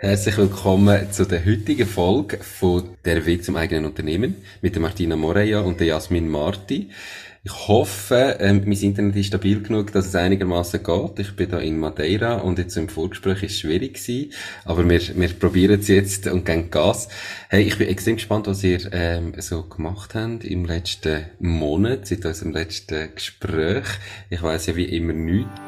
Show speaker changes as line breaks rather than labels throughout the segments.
Herzlich willkommen zu der heutigen Folge von Der Weg zum eigenen Unternehmen mit der Martina Moreja und der Jasmin Marti. Ich hoffe, ähm, mein Internet ist stabil genug, dass es einigermaßen geht. Ich bin da in Madeira und jetzt im Vorgespräch ist es schwierig gewesen, aber wir, wir probieren es jetzt und gehen Gas. Hey, ich bin extrem gespannt, was ihr ähm, so gemacht habt im letzten Monat, seit unserem letzten Gespräch. Ich weiß ja wie immer nichts.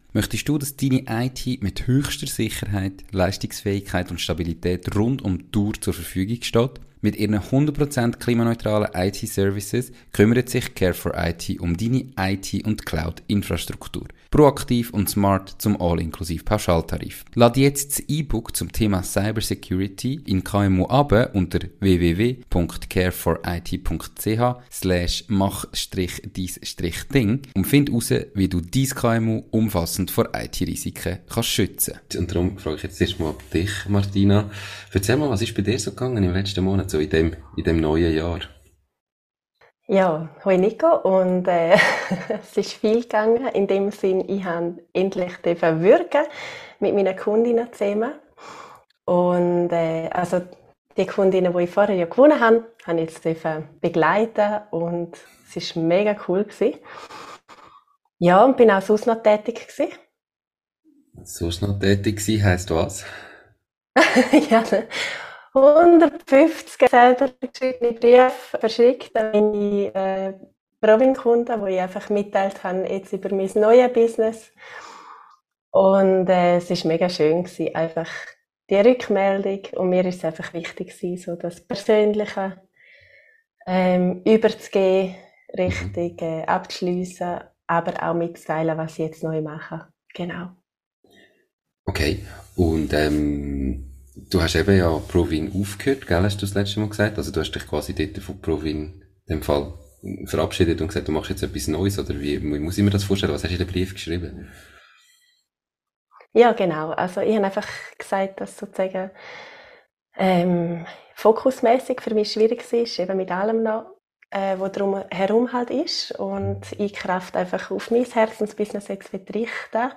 Möchtest du, dass deine IT mit höchster Sicherheit, Leistungsfähigkeit und Stabilität rund um die Tour zur Verfügung steht? Mit ihren 100% klimaneutralen IT-Services kümmert sich Care for IT um deine IT- und Cloud-Infrastruktur. Proaktiv und smart zum All-inklusiv Pauschaltarif. Lad jetzt das E-Book zum Thema Cybersecurity in KMU ab unter www.careforit.ch slash mach-dies-ding und find heraus, wie du dein KMU umfassend vor IT-Risiken kannst schützen.
Und darum frage ich jetzt erstmal dich, Martina. Erzähl mal, was ist bei dir so gegangen im letzten Monat? so in dem, in dem neuen Jahr?
Ja, hoi Nico und äh, es ist viel gegangen. In dem Sinn, ich habe endlich wirken mit meinen Kundinnen zusammen. Und äh, also die Kundinnen, die ich vorher ja gewonnen habe, habe ich jetzt begleiten und es war mega cool. Gewesen. Ja, und bin auch sonst noch tätig. Gewesen.
Sonst noch tätig gewesen heisst was?
ja, 150 selber geschriebene Briefe verschickt an meine äh, Provin-Kunden, wo ich einfach mitteilt habe, jetzt über mein neues Business. Und äh, es war mega schön, gewesen, einfach die Rückmeldung. Und mir ist es einfach wichtig, gewesen, so das Persönliche ähm, überzugehen, richtig äh, abzuschliessen, aber auch mitzuteilen, was ich jetzt neu mache. Genau.
Okay. Und ähm Du hast eben ja Provin aufgehört, gell, hast du das letzte Mal gesagt? Also du hast dich quasi dort von Provin in dem Fall verabschiedet und gesagt, du machst jetzt etwas Neues, oder wie, wie muss ich mir das vorstellen? Was hast du in den Brief geschrieben?
Ja, genau. Also ich habe einfach gesagt, dass sozusagen ähm, fokusmäßig für mich schwierig ist, eben mit allem noch, äh, was drum herum halt ist und ich Kraft einfach auf mein Herzensbusiness jetzt richten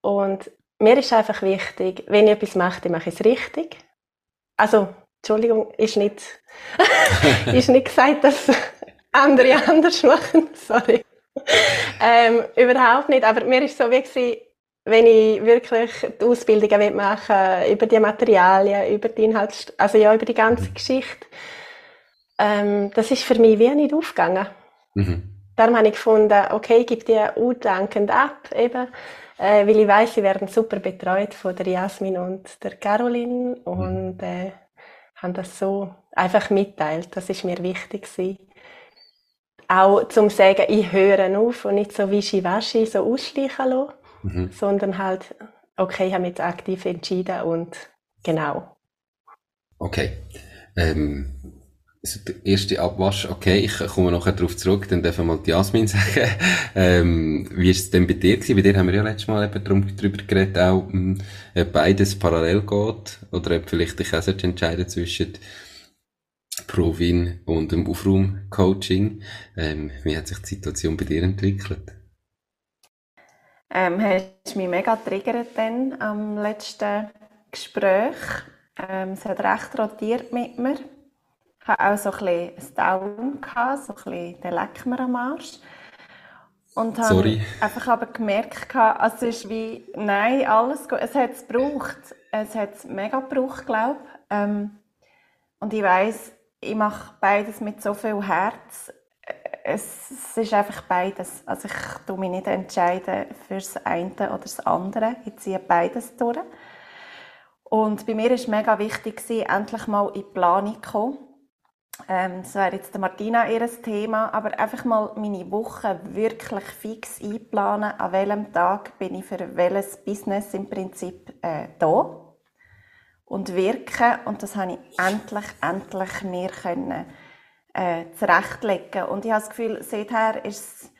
und mir ist einfach wichtig, wenn ich etwas mache, mache ich es richtig. Also, Entschuldigung, ist nicht, ist nicht gesagt, dass andere anders machen. Sorry. Ähm, überhaupt nicht. Aber mir ist so wie wenn ich wirklich die Ausbildungen machen will, über die Materialien, über die Inhalte, also ja, über die ganze mhm. Geschichte, ähm, das ist für mich wie nicht aufgegangen. Mhm. Darum habe ich gefunden, okay, ich gebe die undankend ab, eben äh, weil ich weiß, sie werden super betreut von der Jasmin und der Caroline und mhm. äh, haben das so einfach mitteilt. Das ist mir wichtig gewesen. Auch zum sagen, ich höre auf und nicht so wischiwaschi so ausschleichen lassen, mhm. sondern halt, okay, ich habe mich jetzt aktiv entschieden und genau.
Okay. Ähm, also der erste Abwasch, okay, ich komme nachher darauf zurück, dann dürfen wir mal die Jasmin sagen. Ähm, wie ist es denn bei dir gewesen? Bei dir haben wir ja letztes Mal eben drum, drüber geredet, auch, mh, hm, beides parallel geht, oder ob vielleicht dich auch entscheiden zwischen Provin und dem Aufraum-Coaching. Ähm, wie hat sich die Situation bei dir entwickelt?
Ähm, hast mich mega triggert dann am letzten Gespräch. Ähm, es hat recht rotiert mit mir. Ich hatte auch so ein bisschen Down, so ein bisschen den Leck mir am Arsch. Und habe einfach aber gemerkt, also es ist wie, nein, alles gut. Es hat es gebraucht. Es hat es mega gebraucht, glaube ich. Ähm, und ich weiss, ich mache beides mit so viel Herz. Es, es, ist einfach beides. Also ich tue mich nicht entscheiden für das eine oder das andere. Ich ziehe beides durch. Und bei mir war es mega wichtig, endlich mal in die Planung zu kommen Ähm, das wäre jetzt Martina ihr Thema, aber einfach mal meine Woche wirklich fix einplanen, an welchem Tag bin ich für welches Business im Prinzip äh, da? Und wirken. Und das habe ich endlich, endlich mir können, äh, zurechtlegen. Und ich habe das Gefühl, seither ist es,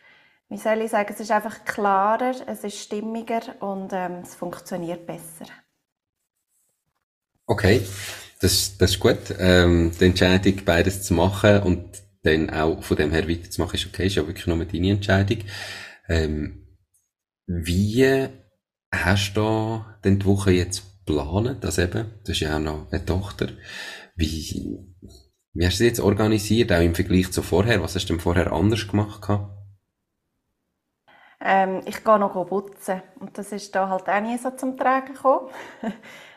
wie soll ich sagen, es ist einfach klarer, es ist stimmiger und ähm, es funktioniert besser.
Okay, das, das ist gut. Ähm, die Entscheidung, beides zu machen und dann auch von dem her weiterzumachen, ist okay, ist ja wirklich nur deine Entscheidung. Ähm, wie hast du denn die Woche jetzt geplant, das eben, das ist ja auch noch eine Tochter. Wie, wie hast du das jetzt organisiert, auch im Vergleich zu vorher? Was hast du denn vorher anders gemacht?
Ähm, ich gehe noch putzen und das ist da halt auch nie so zum Tragen gekommen.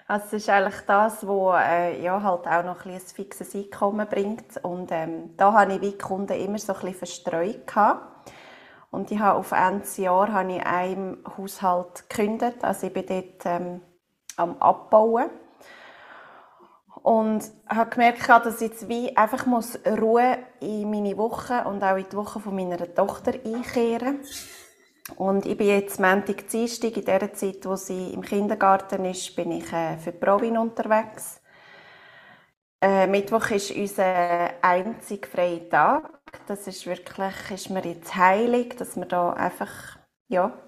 Also es ist eigentlich das, was äh, ja, halt auch noch ein, ein fixes Einkommen bringt. Und ähm, da habe ich wie Kunden immer so ein bisschen verstreut. Gehabt. Und ich habe auf Ende Jahr habe ich einem Haushalt gekündigt. Also ich bin dort ähm, am Abbauen. Und habe gemerkt, dass ich jetzt wie einfach Ruhe in meine Woche und auch in die Woche von meiner Tochter einkehren muss. Und ich bin jetzt Montag, Dienstag, in der Zeit, wo sie im Kindergarten ist, bin ich äh, für Provin unterwegs. Äh, Mittwoch ist unser einzig freier Tag. Das ist wirklich, ist mir jetzt heilig, dass wir da einfach, ja,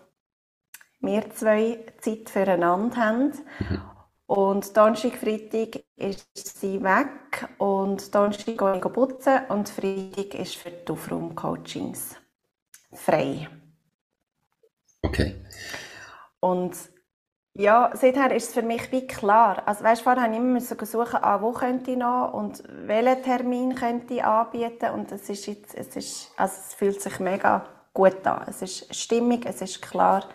wir zwei Zeit füreinander haben. Mhm. Und Donnerstag, Freitag ist sie weg und Donnerstag gehe ich putzen und Freitag ist für die Aufraumcoachings frei.
Okay.
Und ja, seither ist es für mich wie klar. Also weißt, vorher habe ich immer suchen, ah, wo könnte ich noch und welchen Termin könnte ich anbieten und es ist jetzt, es ist, also es fühlt sich mega gut an. Es ist stimmig, es ist klar.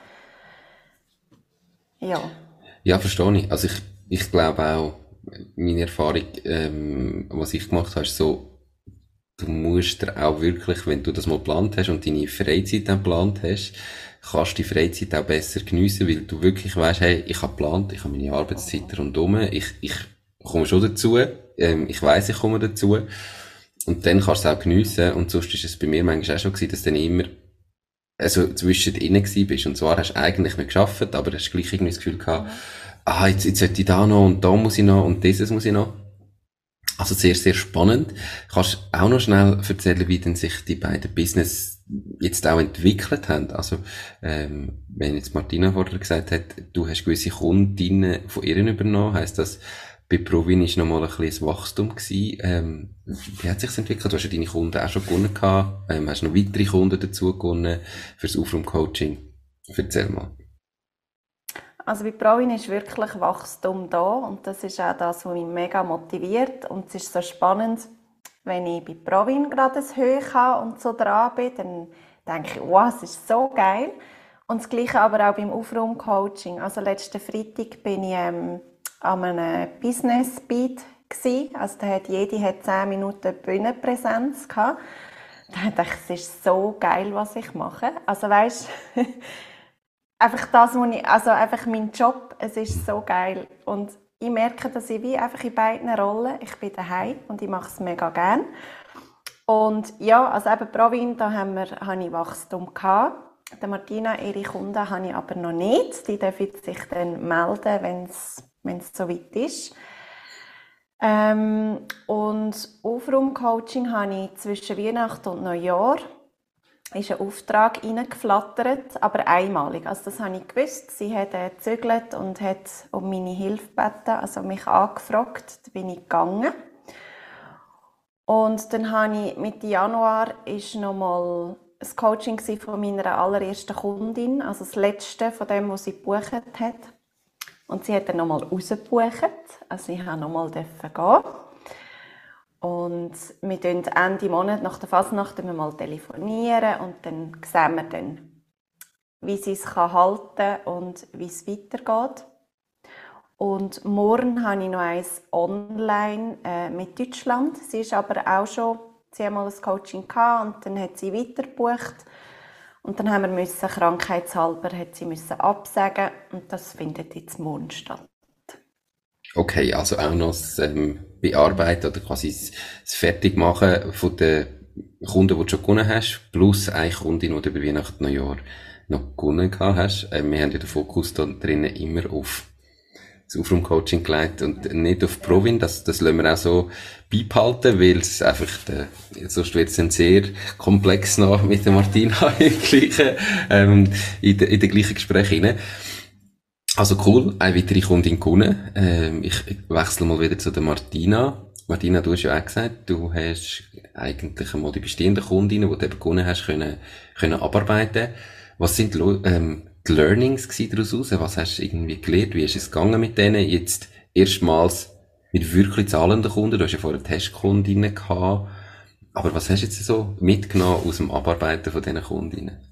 Ja.
Ja, verstehe ich. Also ich, ich glaube auch, meine Erfahrung, ähm, was ich gemacht habe, ist so, du musst dir auch wirklich, wenn du das mal geplant hast und deine Freizeit dann geplant hast, kannst die Freizeit auch besser geniessen, weil du wirklich weißt, hey, ich habe geplant, ich habe meine Arbeitszeit rundherum, ich, ich komme schon dazu, ähm, ich weiß, ich komme dazu. Und dann kannst du es auch geniessen. Und sonst ist es bei mir manchmal auch schon gewesen, dass du dann immer, also zwischen innen gewesen bist. Und zwar hast du eigentlich nicht geschafft, aber hast gleich irgendwie das Gefühl gehabt, ah, jetzt, jetzt sollte ich da noch und da muss ich noch und dieses muss ich noch. Also sehr, sehr spannend. Kannst auch noch schnell erzählen, wie denn sich die beiden Business jetzt auch entwickelt haben? Also, ähm, wenn jetzt Martina vorher gesagt hat, du hast gewisse Kundinnen von ihr übernommen, heisst das, bei Provin ist nochmal ein bisschen Wachstum gewesen. Ähm, wie hat sich's entwickelt? Du hast ja deine Kunden auch schon gewonnen gehabt. Ähm, hast noch weitere Kunden dazu gewonnen fürs Aufraum-Coaching. Erzähl mal.
Also bei Provin ist wirklich Wachstum da und das ist auch das, was mich mega motiviert und es ist so spannend, wenn ich bei Provin gerade ein Höhe habe und so dran bin, dann denke ich, wow, es ist so geil. Und das Gleiche aber auch beim Aufraum-Coaching. Also letzten Freitag bin ich ähm, an einem Business Beat Also da hat jede hat 10 Minuten Bühnenpräsenz gehabt. Da dachte ich, es ist so geil, was ich mache. Also weißt einfach das, was ich, also einfach mein Job, es ist so geil. Und ich merke, dass ich wie einfach in beiden Rollen, ich bin daheim und ich mache es mega gern. Und ja, also eben Provin, da haben wir, habe ich Wachstum gehabt. Der Martina, ihre Kunden habe ich aber noch nicht. Die dürfen sich dann melden, wenn es, wenn es soweit ist. Ähm, und Aufraumcoaching habe ich zwischen Weihnachten und Neujahr ist ein Auftrag reingeflattert, aber einmalig. Also das habe ich gewusst. Sie hat äh, gezögert und hat um meine Hilfe gebeten, also mich angefragt. Da bin ich gegangen. Und dann habe ich Mitte Januar ist noch mal ein Coaching von meiner allerersten Kundin, also das letzte von dem, was sie gebucht hat. Und sie hat dann noch mal rausgebucht. Also ich durfte noch mal gehen. Und wir telefonieren Ende Monat nach der Fasnacht mal telefonieren und dann sehen wir dann, wie sie es halten kann und wie es weitergeht. Und morgen habe ich noch eins online äh, mit Deutschland. Sie ist aber auch schon, sie ein Coaching gehabt und dann hat sie weitergebucht. Und dann haben wir müssen, krankheitshalber hat sie müssen absagen und das findet jetzt morgen statt.
Okay, also auch noch das ähm, Bearbeiten oder quasi das, Fertigmachen von den Kunden, die du schon gewonnen hast, plus eine Kundin, die du über Weihnachten Neujahr noch gewonnen hast. Ähm, wir haben ja den Fokus da drinnen immer auf das Aufraumcoaching gelegt und nicht auf Provin. Das, das lassen wir auch so beibehalten, weil es einfach, der, sonst wird es dann sehr komplex noch mit der Martina im gleichen, ähm, in, de, in den gleichen Gesprächen Also cool, eine weitere Kundin gewonnen. Ähm, ich, wechsle mal wieder zu der Martina. Martina, du hast ja auch gesagt, du hast eigentlich einmal die bestehenden Kundinnen, die du eben gewonnen hast, können, können abarbeiten. Was sind ähm, die Learnings daraus raus? Was hast du irgendwie gelernt? Wie ist es gegangen mit denen? Jetzt erstmals mit wirklich zahlenden Kunden. Du hast ja vorher Testkundinnen gehabt. Aber was hast du jetzt so mitgenommen aus dem Abarbeiten von diesen Kundinnen?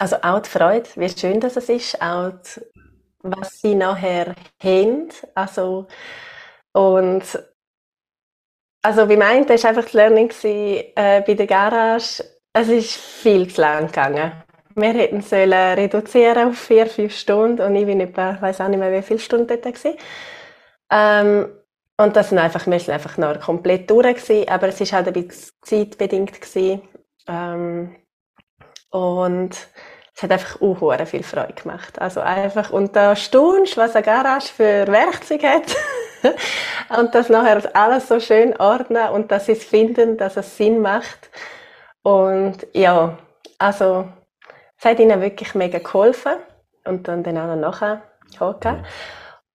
Also auch die Freude, wie schön das ist, auch die, was sie nachher haben. Also, und also wie meint, das war einfach das Learning äh, bei der Garage. Es ist viel zu lang gegangen. Wir hätten sollen reduzieren auf vier, fünf Stunden und ich bin etwa, weiß auch nicht mehr, wie viele Stunden dort war. Ähm, und das sind einfach, wir sind einfach noch komplett durch aber es ist halt ein bisschen zeitbedingt. Ähm, und es hat einfach auch viel Freude gemacht. Also einfach, und da staunst, was eine Garage für Werkzeuge hat. und das nachher alles so schön ordnen und dass sie es finden, dass es Sinn macht. Und ja, also es hat ihnen wirklich mega geholfen und dann, auch noch nachher geholfen.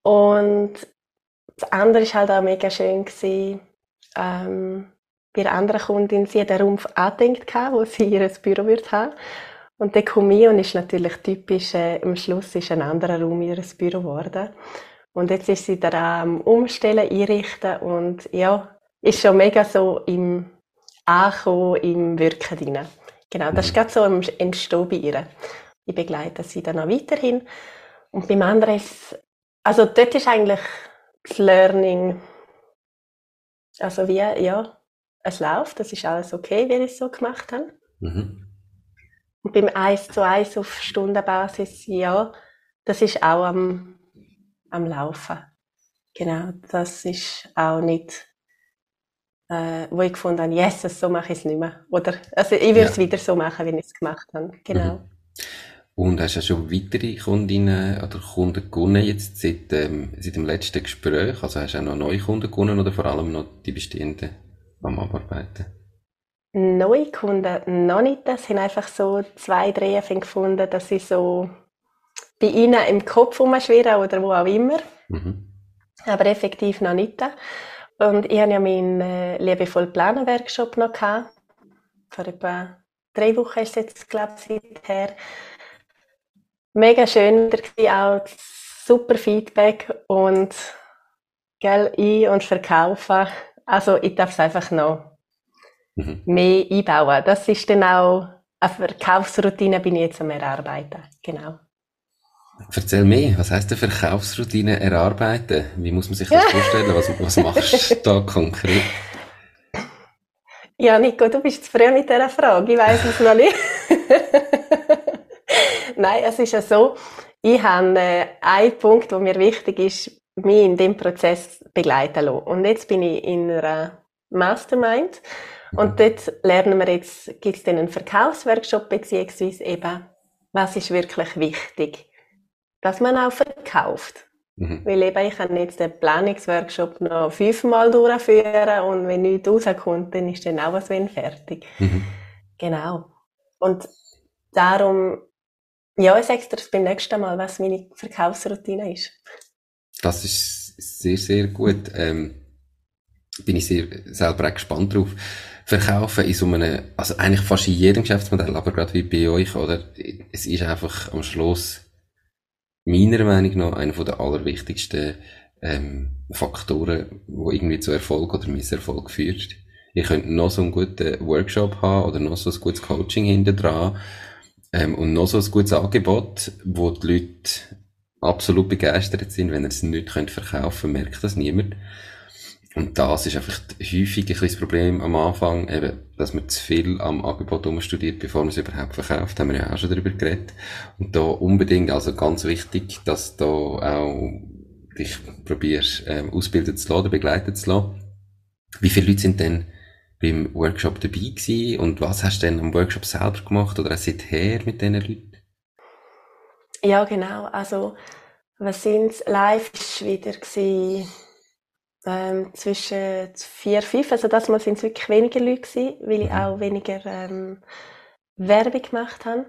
Und das andere war halt auch mega schön, gewesen, ähm, bei einer anderen Kundin, sie hat einen Rumpf angedenkt, wo sie ihr Büro wird haben. Und ich und ist natürlich typisch, äh, am Schluss ist ein anderer Raum ihr Büro geworden. Und jetzt ist sie da am Umstellen, einrichten und ja, ist schon mega so im Ankommen, im Wirken drin. Genau, das ist gerade so im Entstehen bei ihr. Ich begleite sie dann auch weiterhin. Und beim anderen ist, also dort ist eigentlich das Learning, also wie, ja, es läuft, das ist alles okay, wie ich es so gemacht habe. Mhm. Und beim 1 zu 1 auf Stundenbasis, ja, das ist auch am, am Laufen. Genau, das ist auch nicht äh, wo ich gefunden habe, yes, so mache ich es nicht mehr. Oder, also ich würde es ja. wieder so machen, wie ich es gemacht habe. Genau. Mhm.
Und hast du schon weitere Kundinnen oder Kunden gewonnen jetzt seit, ähm, seit dem letzten Gespräch? Also hast du auch noch neue Kunden gewonnen oder vor allem noch die bestehenden am Abarbeiten?
Neue Kunden noch nicht. Das sind einfach so zwei, drei gefunden, dass sie so bei ihnen im Kopf rumschwirren oder wo auch immer. Mhm. Aber effektiv noch nicht. Und ich hatte ja meinen äh, liebevoll Planen Workshop noch gehabt. Vor etwa drei Wochen ist es jetzt, glaube ich, seither. Mega schön, da auch super Feedback und gell, ein- und verkaufen. Also ich darf es einfach noch mhm. mehr einbauen. Das ist dann auch eine Verkaufsroutine, bin ich jetzt am Erarbeiten. Genau.
Erzähl mehr, was heisst denn Verkaufsroutine erarbeiten? Wie muss man sich das vorstellen? Was, was machst du da konkret?
Ja, Nico, du bist zu früh mit dieser Frage. Ich weiß es noch nicht. Nein, es ist ja so, ich habe äh, einen Punkt, der mir wichtig ist, mich in dem Prozess begleiten lassen. Und jetzt bin ich in einer Mastermind und mhm. dort lernen wir jetzt, gibt es einen Verkaufsworkshop, beziehungsweise eben, was ist wirklich wichtig dass man auch verkauft. Mhm. Weil eben, ich kann jetzt den Planungsworkshop noch fünfmal durchführen und wenn nichts rauskommt, dann ist dann auch was wenn fertig. Mhm. Genau. Und darum, ja, ich sage dir beim nächsten Mal, was meine Verkaufsroutine ist.
Das ist sehr, sehr gut. Ähm, bin ich sehr, selber auch gespannt drauf. Verkaufen in so einem, also eigentlich fast in jedem Geschäftsmodell, aber gerade wie bei euch, oder? Es ist einfach am Schluss meiner Meinung nach einer der allerwichtigsten ähm, Faktoren, wo irgendwie zu Erfolg oder Misserfolg führt. Ihr könnt noch so einen guten Workshop haben oder noch so ein gutes Coaching hinter dran ähm, und noch so ein gutes Angebot, wo die Leute absolut begeistert sind. Wenn ihr es nicht könnt verkaufen merkt das niemand. Und das ist einfach häufig ein bisschen das Problem am Anfang, eben, dass man zu viel am Angebot umstudiert, bevor man es überhaupt verkauft, haben wir ja auch schon darüber geredet. Und da unbedingt, also ganz wichtig, dass da auch dich probierst, ähm, ausbilden zu lassen, begleiten zu lassen. Wie viele Leute sind denn beim Workshop dabei gewesen und was hast du denn am Workshop selber gemacht oder auch seither mit diesen Leuten?
Ja, genau. Also, was sind's? Live ist wieder gewesen, ähm, zwischen vier, fünf. Also, das Mal sind es wirklich weniger Leute gewesen, weil ich auch weniger ähm, Werbung gemacht habe.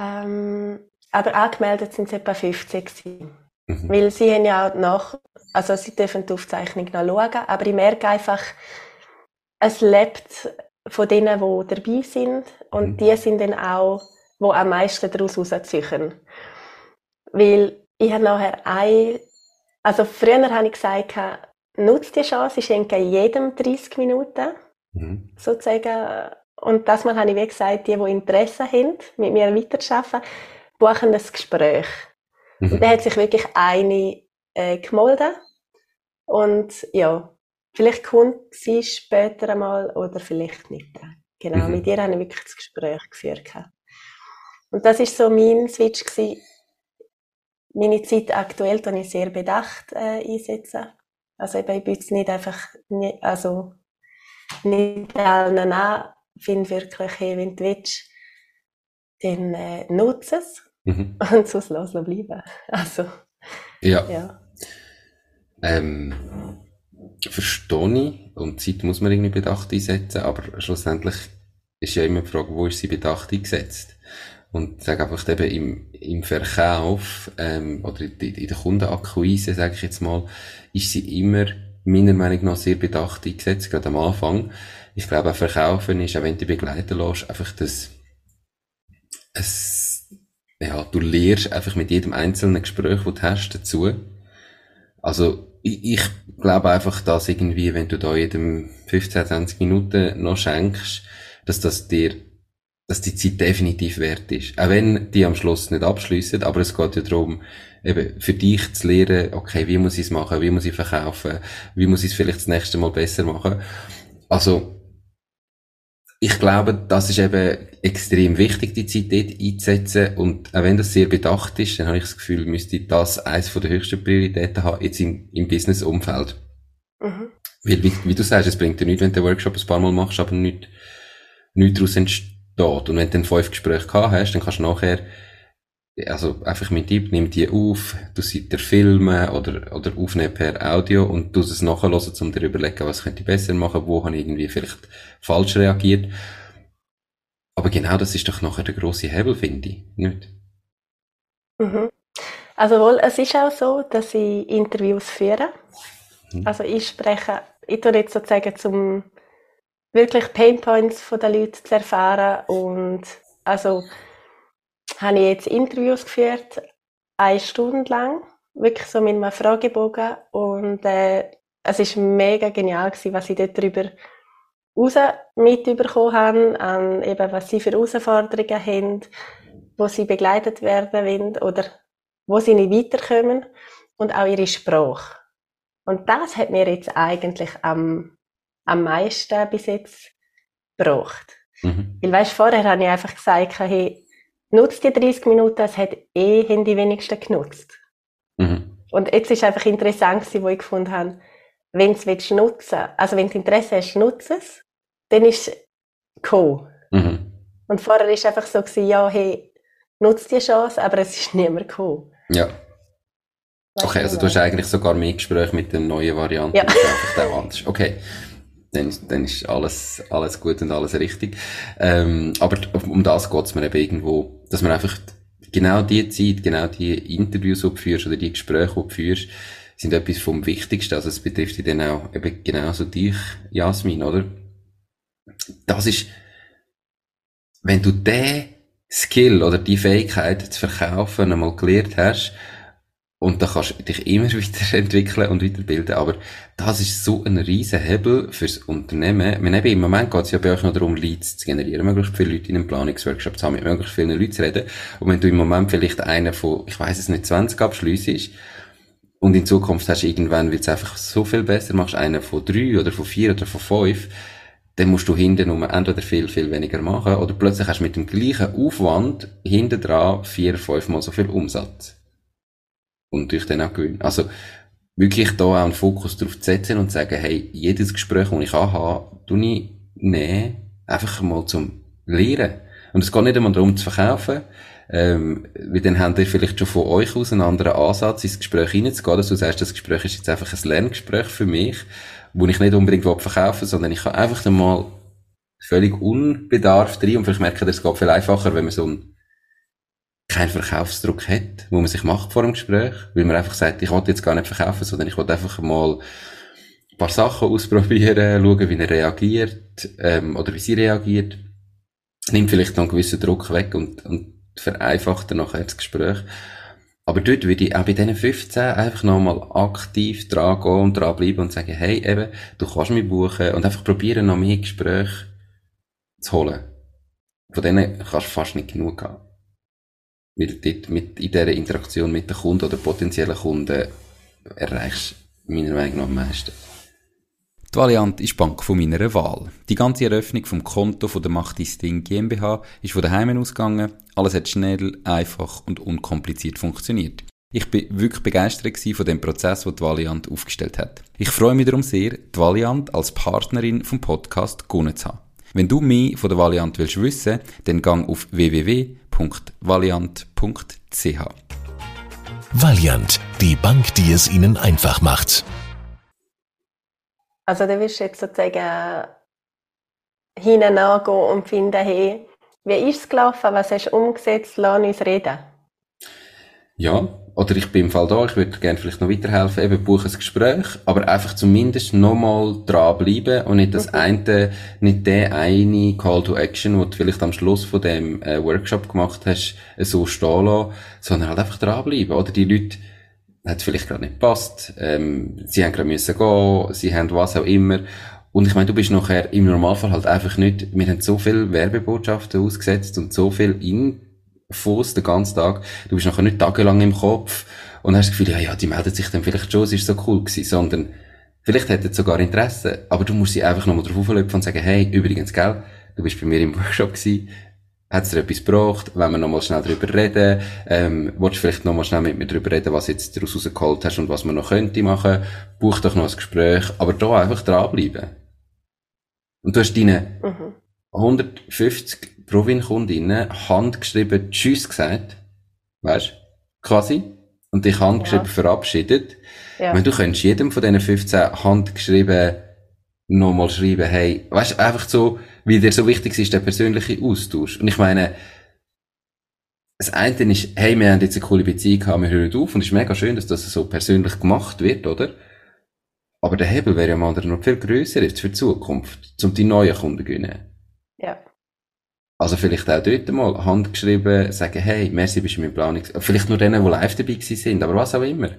Ähm, aber angemeldet sind es etwa 50 gewesen.
Mhm.
Weil sie haben ja auch nach, also sie dürfen die Aufzeichnung noch schauen, aber ich merke einfach, es lebt von denen, die dabei sind und
Mhm.
die sind dann auch, die am meisten daraus rausziehen. Weil ich habe nachher ein, also früher habe ich gesagt, nutzt die Chance, ich schenke jedem 30 Minuten,
Mhm.
sozusagen. Und das Mal habe ich wie gesagt, die, die Interesse haben, mit mir weiterzuarbeiten, buchen ein Gespräch.
Mhm.
Und da hat sich wirklich eine äh, gemeldet. Und ja, vielleicht kommt sie später einmal oder vielleicht nicht. Genau,
Mhm.
mit ihr habe ich wirklich das Gespräch geführt. Und das ist so mein Switch gewesen. Meine Zeit aktuell, die ich sehr bedacht äh, einsetze. Also eben, ich bin jetzt nicht einfach, nie, also nicht allen an, finde wirklich, hey, wenn du willst, dann äh, nutze es
Mhm.
und sonst lass es bleiben. Also,
Ja.
ja.
Ähm, verstehe ich. Und Zeit muss man irgendwie bedacht einsetzen, aber schlussendlich ist ja immer die Frage, wo ist sie bedacht eingesetzt? Und sage einfach eben im, im Verkauf, ähm, oder in, in der Kundenakquise, sage ich jetzt mal, ist sie immer meiner Meinung nach sehr bedacht eingesetzt, gerade am Anfang. Ich glaube, auch Verkaufen ist, auch wenn du begleiten lässt, einfach das, es, ja, du lernst einfach mit jedem einzelnen Gespräch, das du hast, dazu. Also, ich, ich glaube einfach, dass irgendwie, wenn du da jedem 15, 20 Minuten noch schenkst, dass das dir, dass die Zeit definitiv wert ist. Auch wenn die am Schluss nicht abschließen, aber es geht ja darum, eben für dich zu lernen, okay, wie muss ich es machen, wie muss ich verkaufen, wie muss ich es vielleicht das nächste Mal besser machen. Also, ich glaube, das ist eben extrem wichtig, die Zeit dort einzusetzen. Und auch wenn das sehr bedacht ist, dann habe ich das Gefühl, müsste das eines von der höchsten Prioritäten haben, jetzt im, im Business-Umfeld.
Mhm.
Weil, wie, wie du sagst, es bringt dir nichts, wenn du den Workshop ein paar Mal machst, aber nicht, nichts daraus entsteht. Und wenn du dann fünf Gespräche gehabt hast, dann kannst du nachher, also einfach mit Tipp, nimm die auf, du sie dir filmen oder, oder aufnehmen per Audio und du es nachhören, um dir zu überlegen, was könnte ich besser machen, wo habe ich irgendwie vielleicht falsch reagiert. Aber genau das ist doch nachher der grosse Hebel, finde ich. Nicht?
Mhm. Also wohl, es ist auch so, dass ich Interviews führe.
Mhm.
Also ich spreche, ich tue jetzt sozusagen zum wirklich Painpoints von den Leuten zu erfahren. Und also habe ich jetzt Interviews geführt, eine Stunde lang, wirklich so mit einem Fragebogen. Und äh, es ist mega genial gewesen, was ich dort drüber raus mitbekommen habe, an eben was sie für Herausforderungen haben, wo sie begleitet werden wollen oder wo sie nicht weiterkommen. Und auch ihre Sprache. Und das hat mir jetzt eigentlich am, am meisten bis jetzt gebracht.
Mhm.
Weil weißt, vorher habe ich einfach gesagt, hey, nutzt die 30 Minuten, es hat eh haben die wenigsten genutzt.
Mhm.
Und jetzt ist einfach interessant gewesen, wo ich gefunden habe, wenn du es nutzen also wenn du Interesse hast, nutze es, dann ist es cool.
Mhm.
Und vorher ist einfach so gewesen, ja, hey, nutzt die Chance, aber es ist niemand cool.
Ja.
Weißt
Okay, also du hast eigentlich sogar mehr Gespräche mit den neuen Varianten.
Ja.
Einfach. Okay. Dann, ist- dann ist alles, alles gut und alles richtig. Ähm, aber um das geht's mir eben irgendwo, dass man einfach genau die Zeit, genau die Interviews, die du führst oder die Gespräche, die du führst, sind etwas vom Wichtigsten. Also es betrifft dann auch eben genauso dich, Jasmin, oder? Das ist, wenn du den Skill oder die Fähigkeit zu verkaufen einmal gelernt hast, und da kannst du dich immer weiterentwickeln und weiterbilden, aber das ist so ein riesen Hebel fürs Unternehmen. Meine, eben, Im Moment geht es ja bei euch noch darum, Leads zu generieren, möglichst viele Leute in einem Planungsworkshop zu haben, mit möglichst vielen Leuten zu reden. Und wenn du im Moment vielleicht einer von, ich weiß es nicht, 20 abschliessest, und in Zukunft hast du irgendwann, weil es einfach so viel besser machst, einen von drei oder von vier oder von fünf, dann musst du hinten nur entweder viel, viel weniger machen, oder plötzlich hast du mit dem gleichen Aufwand hinten dran vier, fünfmal so viel Umsatz. Und euch dann auch gewöhnen. Also, wirklich da auch einen Fokus drauf zu setzen und zu sagen, hey, jedes Gespräch, das ich habe, tue ich nehmen, einfach mal zum Lehren. Und es geht nicht einmal darum zu verkaufen, ähm, weil dann habt ihr vielleicht schon von euch aus einen anderen Ansatz ins Gespräch hineinzugehen, dass du sagst, das Gespräch ist jetzt einfach ein Lerngespräch für mich, wo ich nicht unbedingt verkaufen sondern ich kann einfach mal völlig unbedarft rein und vielleicht merken, es geht viel einfacher, wenn man so einen keinen Verkaufsdruck hat, wo man sich macht vor dem Gespräch, weil man einfach sagt, ich will jetzt gar nicht verkaufen, sondern ich will einfach mal ein paar Sachen ausprobieren, schauen, wie er reagiert ähm, oder wie sie reagiert. Nimmt vielleicht noch einen gewissen Druck weg und, und vereinfacht dann nachher das Gespräch. Aber dort würde ich auch bei diesen 15 einfach nochmal aktiv dran gehen und dran bleiben und sagen, hey, eben, du kannst mich buchen und einfach probieren, noch mehr Gespräche zu holen. Von denen kannst du fast nicht genug haben. Weil dort mit, in dieser Interaktion mit den Kunden oder potenziellen Kunden erreichst du meiner Meinung nach am meisten.
Die Valiant ist die Bank von meiner Wahl. Die ganze Eröffnung vom Konto von der Macht Ding GmbH ist von daheim ausgegangen. Alles hat schnell, einfach und unkompliziert funktioniert. Ich bin wirklich begeistert von dem Prozess, den die Valiant aufgestellt hat. Ich freue mich darum sehr, die Valiant als Partnerin vom Podcast gewonnen zu haben. Wenn du mehr von der Valiant willst wissen, dann gang auf www.valiant.ch.
Valiant, die Bank, die es Ihnen einfach macht.
Also da wirst du jetzt sozusagen hinten angehen und finden, hey, wie ist es gelaufen, was hast du umgesetzt, lass uns reden.
Ja, oder ich bin im Fall da, ich würde gerne vielleicht noch weiterhelfen, eben buche ein Gespräch, aber einfach zumindest nochmal dranbleiben und nicht das mhm. eine, nicht der eine Call to Action, den du vielleicht am Schluss von dem äh, Workshop gemacht hast, so stehen lassen, sondern halt einfach dranbleiben. Oder die Leute, hat vielleicht gerade nicht gepasst, ähm, sie haben gerade müssen gehen, sie haben was auch immer. Und ich meine, du bist nachher im Normalfall halt einfach nicht, wir haben so viele Werbebotschaften ausgesetzt und so viel in Fuß den ganzen Tag. Du bist nachher nicht tagelang im Kopf. Und hast das Gefühl, ja, ja, die meldet sich dann vielleicht schon, es ist so cool gewesen, sondern vielleicht hätte es sogar Interesse, aber du musst sie einfach nochmal drauf auflöpfen und sagen, hey, übrigens, gell, du bist bei mir im Workshop gewesen, hat es dir etwas gebraucht, wenn wir nochmal schnell drüber reden, ähm, willst du vielleicht nochmal schnell mit mir drüber reden, was jetzt daraus rausgeholt hast und was man noch könnte machen, buch doch noch ein Gespräch, aber da einfach dranbleiben. Und du hast deine mhm. 150 Provin-Kundinnen handgeschrieben Tschüss gesagt. Weißt Quasi. Und dich handgeschrieben ja. verabschiedet. Ja. Wenn du könntest jedem von diesen 15 handgeschrieben nochmal schreiben, hey, weißt einfach so, wie dir so wichtig ist, der persönliche Austausch. Und ich meine, das eine ist, hey, wir haben jetzt eine coole Beziehung gehabt, wir hören auf, und es ist mega schön, dass das so persönlich gemacht wird, oder? Aber der Hebel wäre ja am anderen noch viel grösser jetzt für die Zukunft, um die neuen Kunden zu gewinnen.
Ja.
Also vielleicht auch dort mal handgeschrieben, sagen, hey, merci, bist du mein Planung. Vielleicht nur denen, die live dabei sind, aber was auch immer.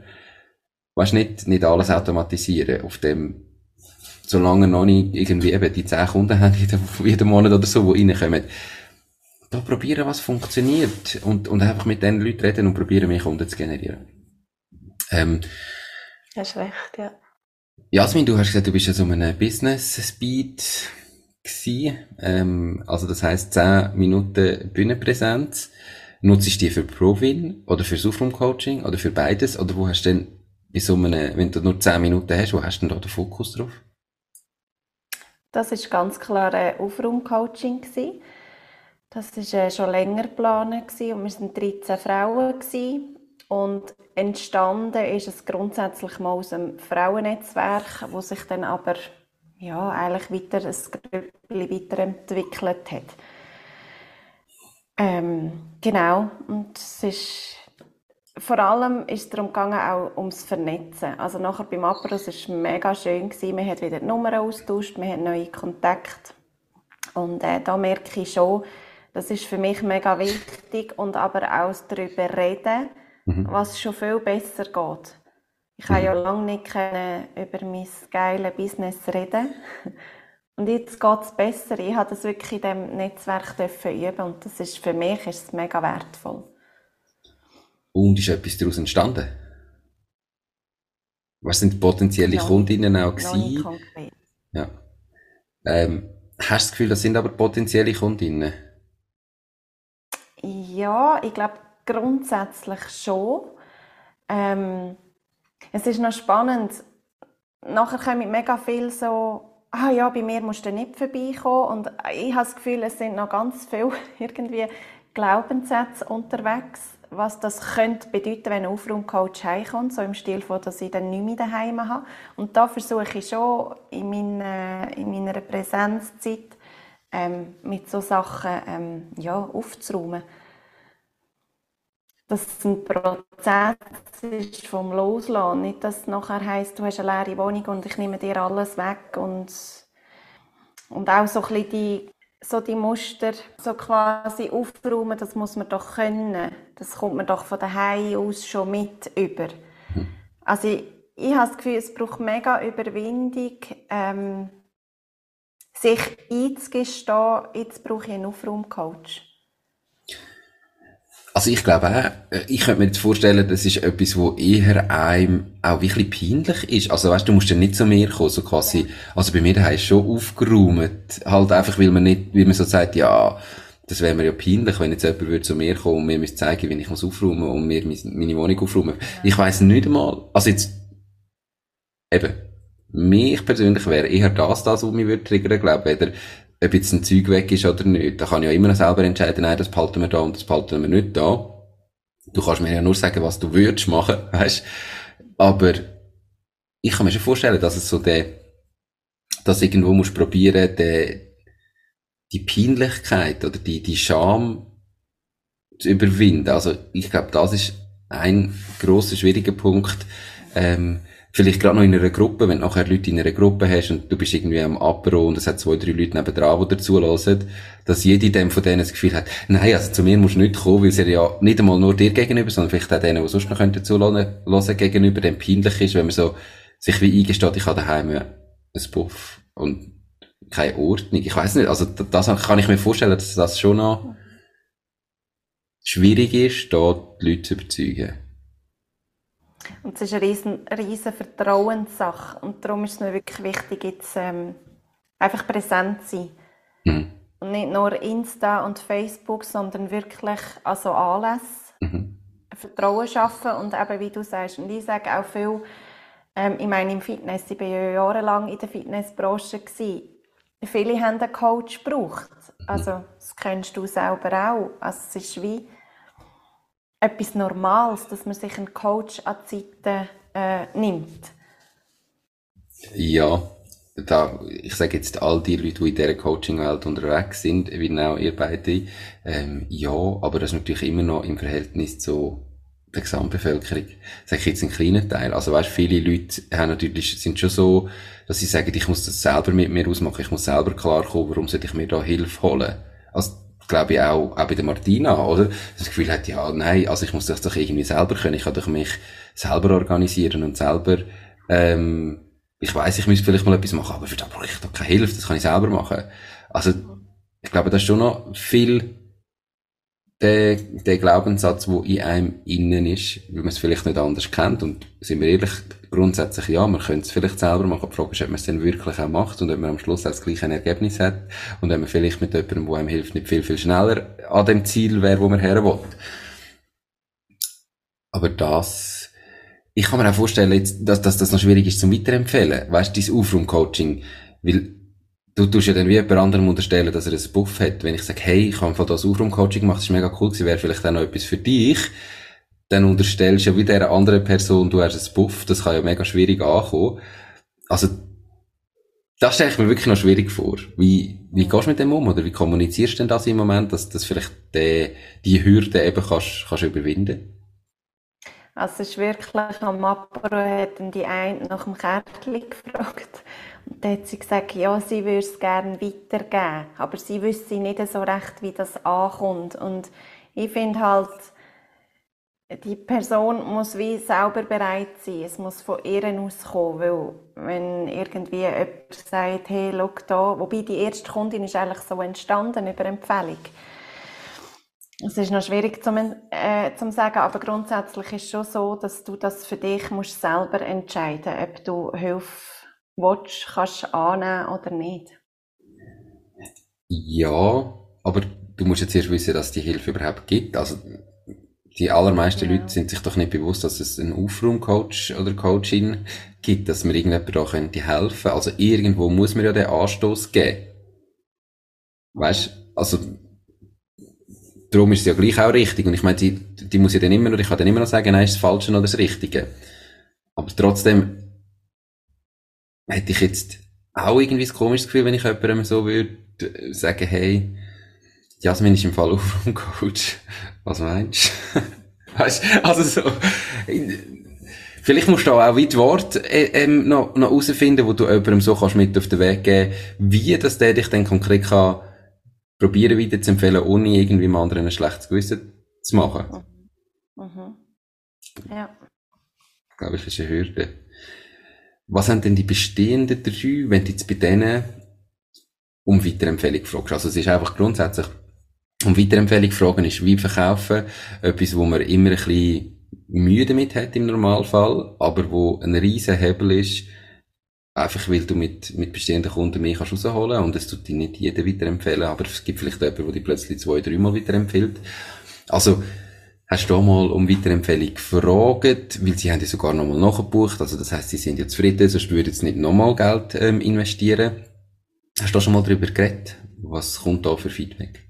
Weißt nicht, nicht alles automatisieren auf dem, solange noch nicht irgendwie eben die 10 Kunden haben jeden Monat oder so, die reinkommen. Da probieren, was funktioniert und, und einfach mit den Leuten reden und probieren, mehr Kunden zu generieren. Ähm,
Hast recht, ja.
Jasmin, du hast gesagt, du bist ja so einem Business Speed gewesen. Ähm, also das heisst 10 Minuten Bühnenpräsenz. Nutzt du die für Provin oder für Sufrum Coaching oder für beides? Oder wo hast du denn bei so einem, wenn du nur 10 Minuten hast, wo hast du denn da den Fokus drauf?
Das ist ganz klar ein Aufraumcoaching Das war äh, schon länger geplant und wir waren 13 Frauen und entstanden ist es grundsätzlich mal aus einem Frauennetzwerk, wo sich dann aber ja, eigentlich weiter ein Grüppli weiterentwickelt hat. Ähm, genau, und es ist vor allem ist es darum gegangen, auch ums Vernetzen. Also nachher beim Apros war es mega schön. Gewesen. Man hat wieder die Nummern austauscht, man hat neue Kontakte. Und äh, da merke ich schon, das ist für mich mega wichtig und aber auch darüber reden, mhm. was schon viel besser geht. Ich habe ja lange nicht über mein geiles Business reden. Und jetzt geht es besser. Ich habe das wirklich in diesem Netzwerk üben und das ist für mich ist es mega wertvoll.
Und ist etwas daraus entstanden? Was sind potenzielle no, Kundinnen auch gewesen? Ja. Ähm, hast du das Gefühl, das sind aber potenzielle Kundinnen?
Ja, ich glaube grundsätzlich schon. Ähm, es ist noch spannend. Nachher kommen mega viel so, ah ja, bei mir musst du nicht vorbeikommen. Und ich habe das Gefühl, es sind noch ganz viele irgendwie Glaubenssätze unterwegs, was das könnte bedeuten, wenn ein Aufraumcoach heimkommt, so im Stil von, dass ich dann nicht mehr daheim habe. Und da versuche ich schon in meiner, in meiner Präsenzzeit ähm, mit so Sachen ähm, ja, aufzuräumen. Dass es ein Prozess ist vom Loslassen. Nicht, dass es nachher heisst, du hast eine leere Wohnung und ich nehme dir alles weg. Und, und auch so ein bisschen die, so die Muster so quasi aufräumen, das muss man doch können. Das kommt man doch von daheim aus schon mit über. Also ich, ich habe das Gefühl, es braucht mega Überwindung, ähm, sich einzugestehen, jetzt brauche ich einen Aufraumcoach.
Also ich glaube auch, ich könnte mir jetzt vorstellen, das ist etwas, wo eher einem auch wirklich peinlich ist. Also weißt, du musst ja nicht zu mir kommen, so quasi, also bei mir daheim ist schon aufgeräumt, halt einfach, weil man nicht, wie man so sagt, ja, das wäre mir ja peinlich, wenn jetzt jemand würde zu mir kommen und mir müsste zeigen, wie ich muss aufräumen und mir meine Wohnung aufräumen. Ich weiss nicht einmal, also jetzt, eben, mich persönlich wäre eher das, das, was mich würde triggern, glaube ich, ob jetzt ein Zeug weg ist oder nicht. Da kann ich ja immer noch selber entscheiden, nein, das behalten wir da und das behalten wir nicht da. Du kannst mir ja nur sagen, was du würdest machen, weißt. Aber ich kann mir schon vorstellen, dass es so der, dass irgendwo musst probieren, der, die Peinlichkeit oder die, die Scham zu überwinden. Also ich glaube, das ist ein großer schwieriger Punkt. Ähm, vielleicht gerade noch in einer Gruppe, wenn du nachher Leute in einer Gruppe hast und du bist irgendwie am Apero und es hat zwei, drei Leute nebendran, die dazu hören, dass jeder dem von denen das Gefühl hat, nein, also zu mir musst du nicht kommen, weil es ja nicht einmal nur dir gegenüber, sondern vielleicht auch denen, die sonst noch dazu hören, gegenüber, dem peinlich ist, wenn man so sich wie eingesteht, ich habe daheim ein Puff und keine Ordnung. Ich weiß nicht, also das kann ich mir vorstellen, dass das schon noch schwierig ist, da die Leute zu überzeugen.
Und es ist eine riesen, riesen Vertrauenssache. Und darum ist es mir wirklich wichtig, jetzt ähm, einfach präsent zu sein. Mhm. Und nicht nur Insta und Facebook, sondern wirklich also Anlässe. Mhm. Vertrauen schaffen und eben, wie du sagst, und ich sage auch viel, ähm, ich meine im Fitness, ich war ja jahrelang in der Fitnessbranche, gewesen. viele haben einen Coach gebraucht. Also, das kennst du selber auch. Also, es ist wie, etwas Normales, dass man sich einen Coach an Seite äh, nimmt?
Ja, da, ich sage jetzt all die Leute, die in dieser Coaching-Welt unterwegs sind, wie auch ihr beide, ähm, ja, aber das ist natürlich immer noch im Verhältnis zu der Gesamtbevölkerung, sage ich jetzt einen kleinen Teil. Also weißt, viele Leute haben natürlich, sind schon so, dass sie sagen, ich muss das selber mit mir ausmachen, ich muss selber klarkommen, warum sollte ich mir da Hilfe holen? Also glaube ich, auch, auch bei der Martina, oder? Das Gefühl hat, ja, nein, also ich muss das doch irgendwie selber können. Ich kann doch mich selber organisieren und selber, ähm, ich weiß, ich müsste vielleicht mal etwas machen, aber für das brauche ich doch keine Hilfe, das kann ich selber machen. Also, ich glaube, das ist schon noch viel der, der Glaubenssatz, der in einem innen ist, weil man es vielleicht nicht anders kennt. Und sind wir ehrlich, grundsätzlich ja, man könnte es vielleicht selber machen. Die Frage ist, ob man es dann wirklich auch macht und ob man am Schluss auch das gleiche Ergebnis hat und ob man vielleicht mit jemandem, der einem hilft, nicht viel, viel schneller an dem Ziel wäre, wo man her will. Aber das, ich kann mir auch vorstellen, dass, dass das noch schwierig ist zum Weiterempfehlen. Weißt du, dieses Aufraum-Coaching, weil du tust ja dann wie jemand anderem unterstellen, dass er einen Buff hat. Wenn ich sage, hey, ich habe von das Aufraum-Coaching gemacht, das ist mega cool gewesen, wäre vielleicht auch noch etwas für dich, dann unterstellst du ja wie dieser anderen Person, du hast einen Buff, das kann ja mega schwierig ankommen. Also, das stelle ich mir wirklich noch schwierig vor. Wie, wie gehst du mit dem um? Oder wie kommunizierst du denn das im Moment, dass, dass vielleicht die, die Hürde eben kannst, kannst überwinden?
Also es ist wirklich, am Apero hat die eine nach dem Kärtchen gefragt. Und dann hat sie gesagt, ja, sie würde es gerne weitergeben. Aber sie wüsste nicht so recht, wie das ankommt. Und ich finde halt, die Person muss wie selber bereit sein. Es muss von ihr auskommen, weil wenn irgendwie jemand sagt, hey, schau da, wobei die erste Kundin ist eigentlich so entstanden über Empfehlung. Es ist noch schwierig zu äh, zum sagen, aber grundsätzlich ist es schon so, dass du das für dich musst selber entscheiden, ob du Hilfe willst, kannst annehmen oder nicht.
Ja, aber du musst jetzt erst wissen, dass die Hilfe überhaupt gibt. Also die allermeisten ja. Leute sind sich doch nicht bewusst, dass es einen Aufraumcoach oder Coachin gibt, dass mir irgendjemand da könnte helfen. Also irgendwo muss man ja den Anstoß geben. Weißt, also darum ist es ja gleich auch richtig. Und ich meine, die, die muss ja dann immer noch, ich kann dann immer noch sagen, nein, ist das Falsche oder das Richtige. Aber trotzdem hätte ich jetzt auch irgendwie ein komisches Gefühl, wenn ich jemandem so würde sagen, hey, Jasmin ist im Fall Aufraumcoach. Was meinst du? weißt, also so, vielleicht musst du auch wie die Worte äh, ähm, noch, noch herausfinden, wo du jemandem so kannst mit auf den Weg geben, wie das der dich dann konkret kann probieren weiter zu empfehlen, ohne irgendwie dem anderen ein schlechtes Gewissen zu machen. Mhm. Mhm. Ja. Ich glaube, das ist eine Hürde. Was haben denn die bestehenden drei, wenn du jetzt bei denen um Weiterempfehlung fragst? Also es ist einfach grundsätzlich um Weiterempfehlung fragen ist wie verkaufen. Etwas, wo man immer ein bisschen Mühe damit hat im Normalfall, aber wo ein riesen Hebel ist, einfach weil du mit, mit bestehenden Kunden mehr kannst rausholen und es tut dir nicht jeder weiterempfehlen, aber es gibt vielleicht jemanden, der dich plötzlich zwei, dreimal weiterempfiehlt. Also, hast du da mal um Weiterempfehlung gefragt, weil sie haben ja sogar nochmal nachgebucht, also das heißt, sie sind ja zufrieden, sonst würden sie nicht nochmal Geld ähm, investieren. Hast du schon mal darüber geredet? Was kommt da für Feedback?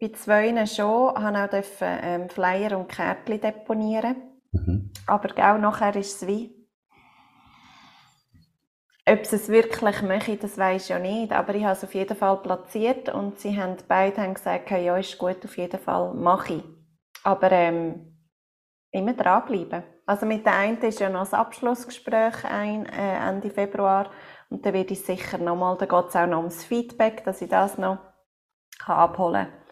Bei zwei schon, habe auch ähm, Flyer und Kärtchen deponieren. Mhm. Aber auch nachher ist es wie, ob sie es wirklich möchten, das weiß ich ja nicht, aber ich habe es auf jeden Fall platziert und sie haben beide haben gesagt, ja, ist gut, auf jeden Fall mache ich. Aber ähm, immer dranbleiben. Also mit der einen ist ja noch das Abschlussgespräch ein, äh, Ende Februar und dann werde ich sicher nochmal, da geht es auch noch ums Feedback, dass ich das noch kann abholen kann.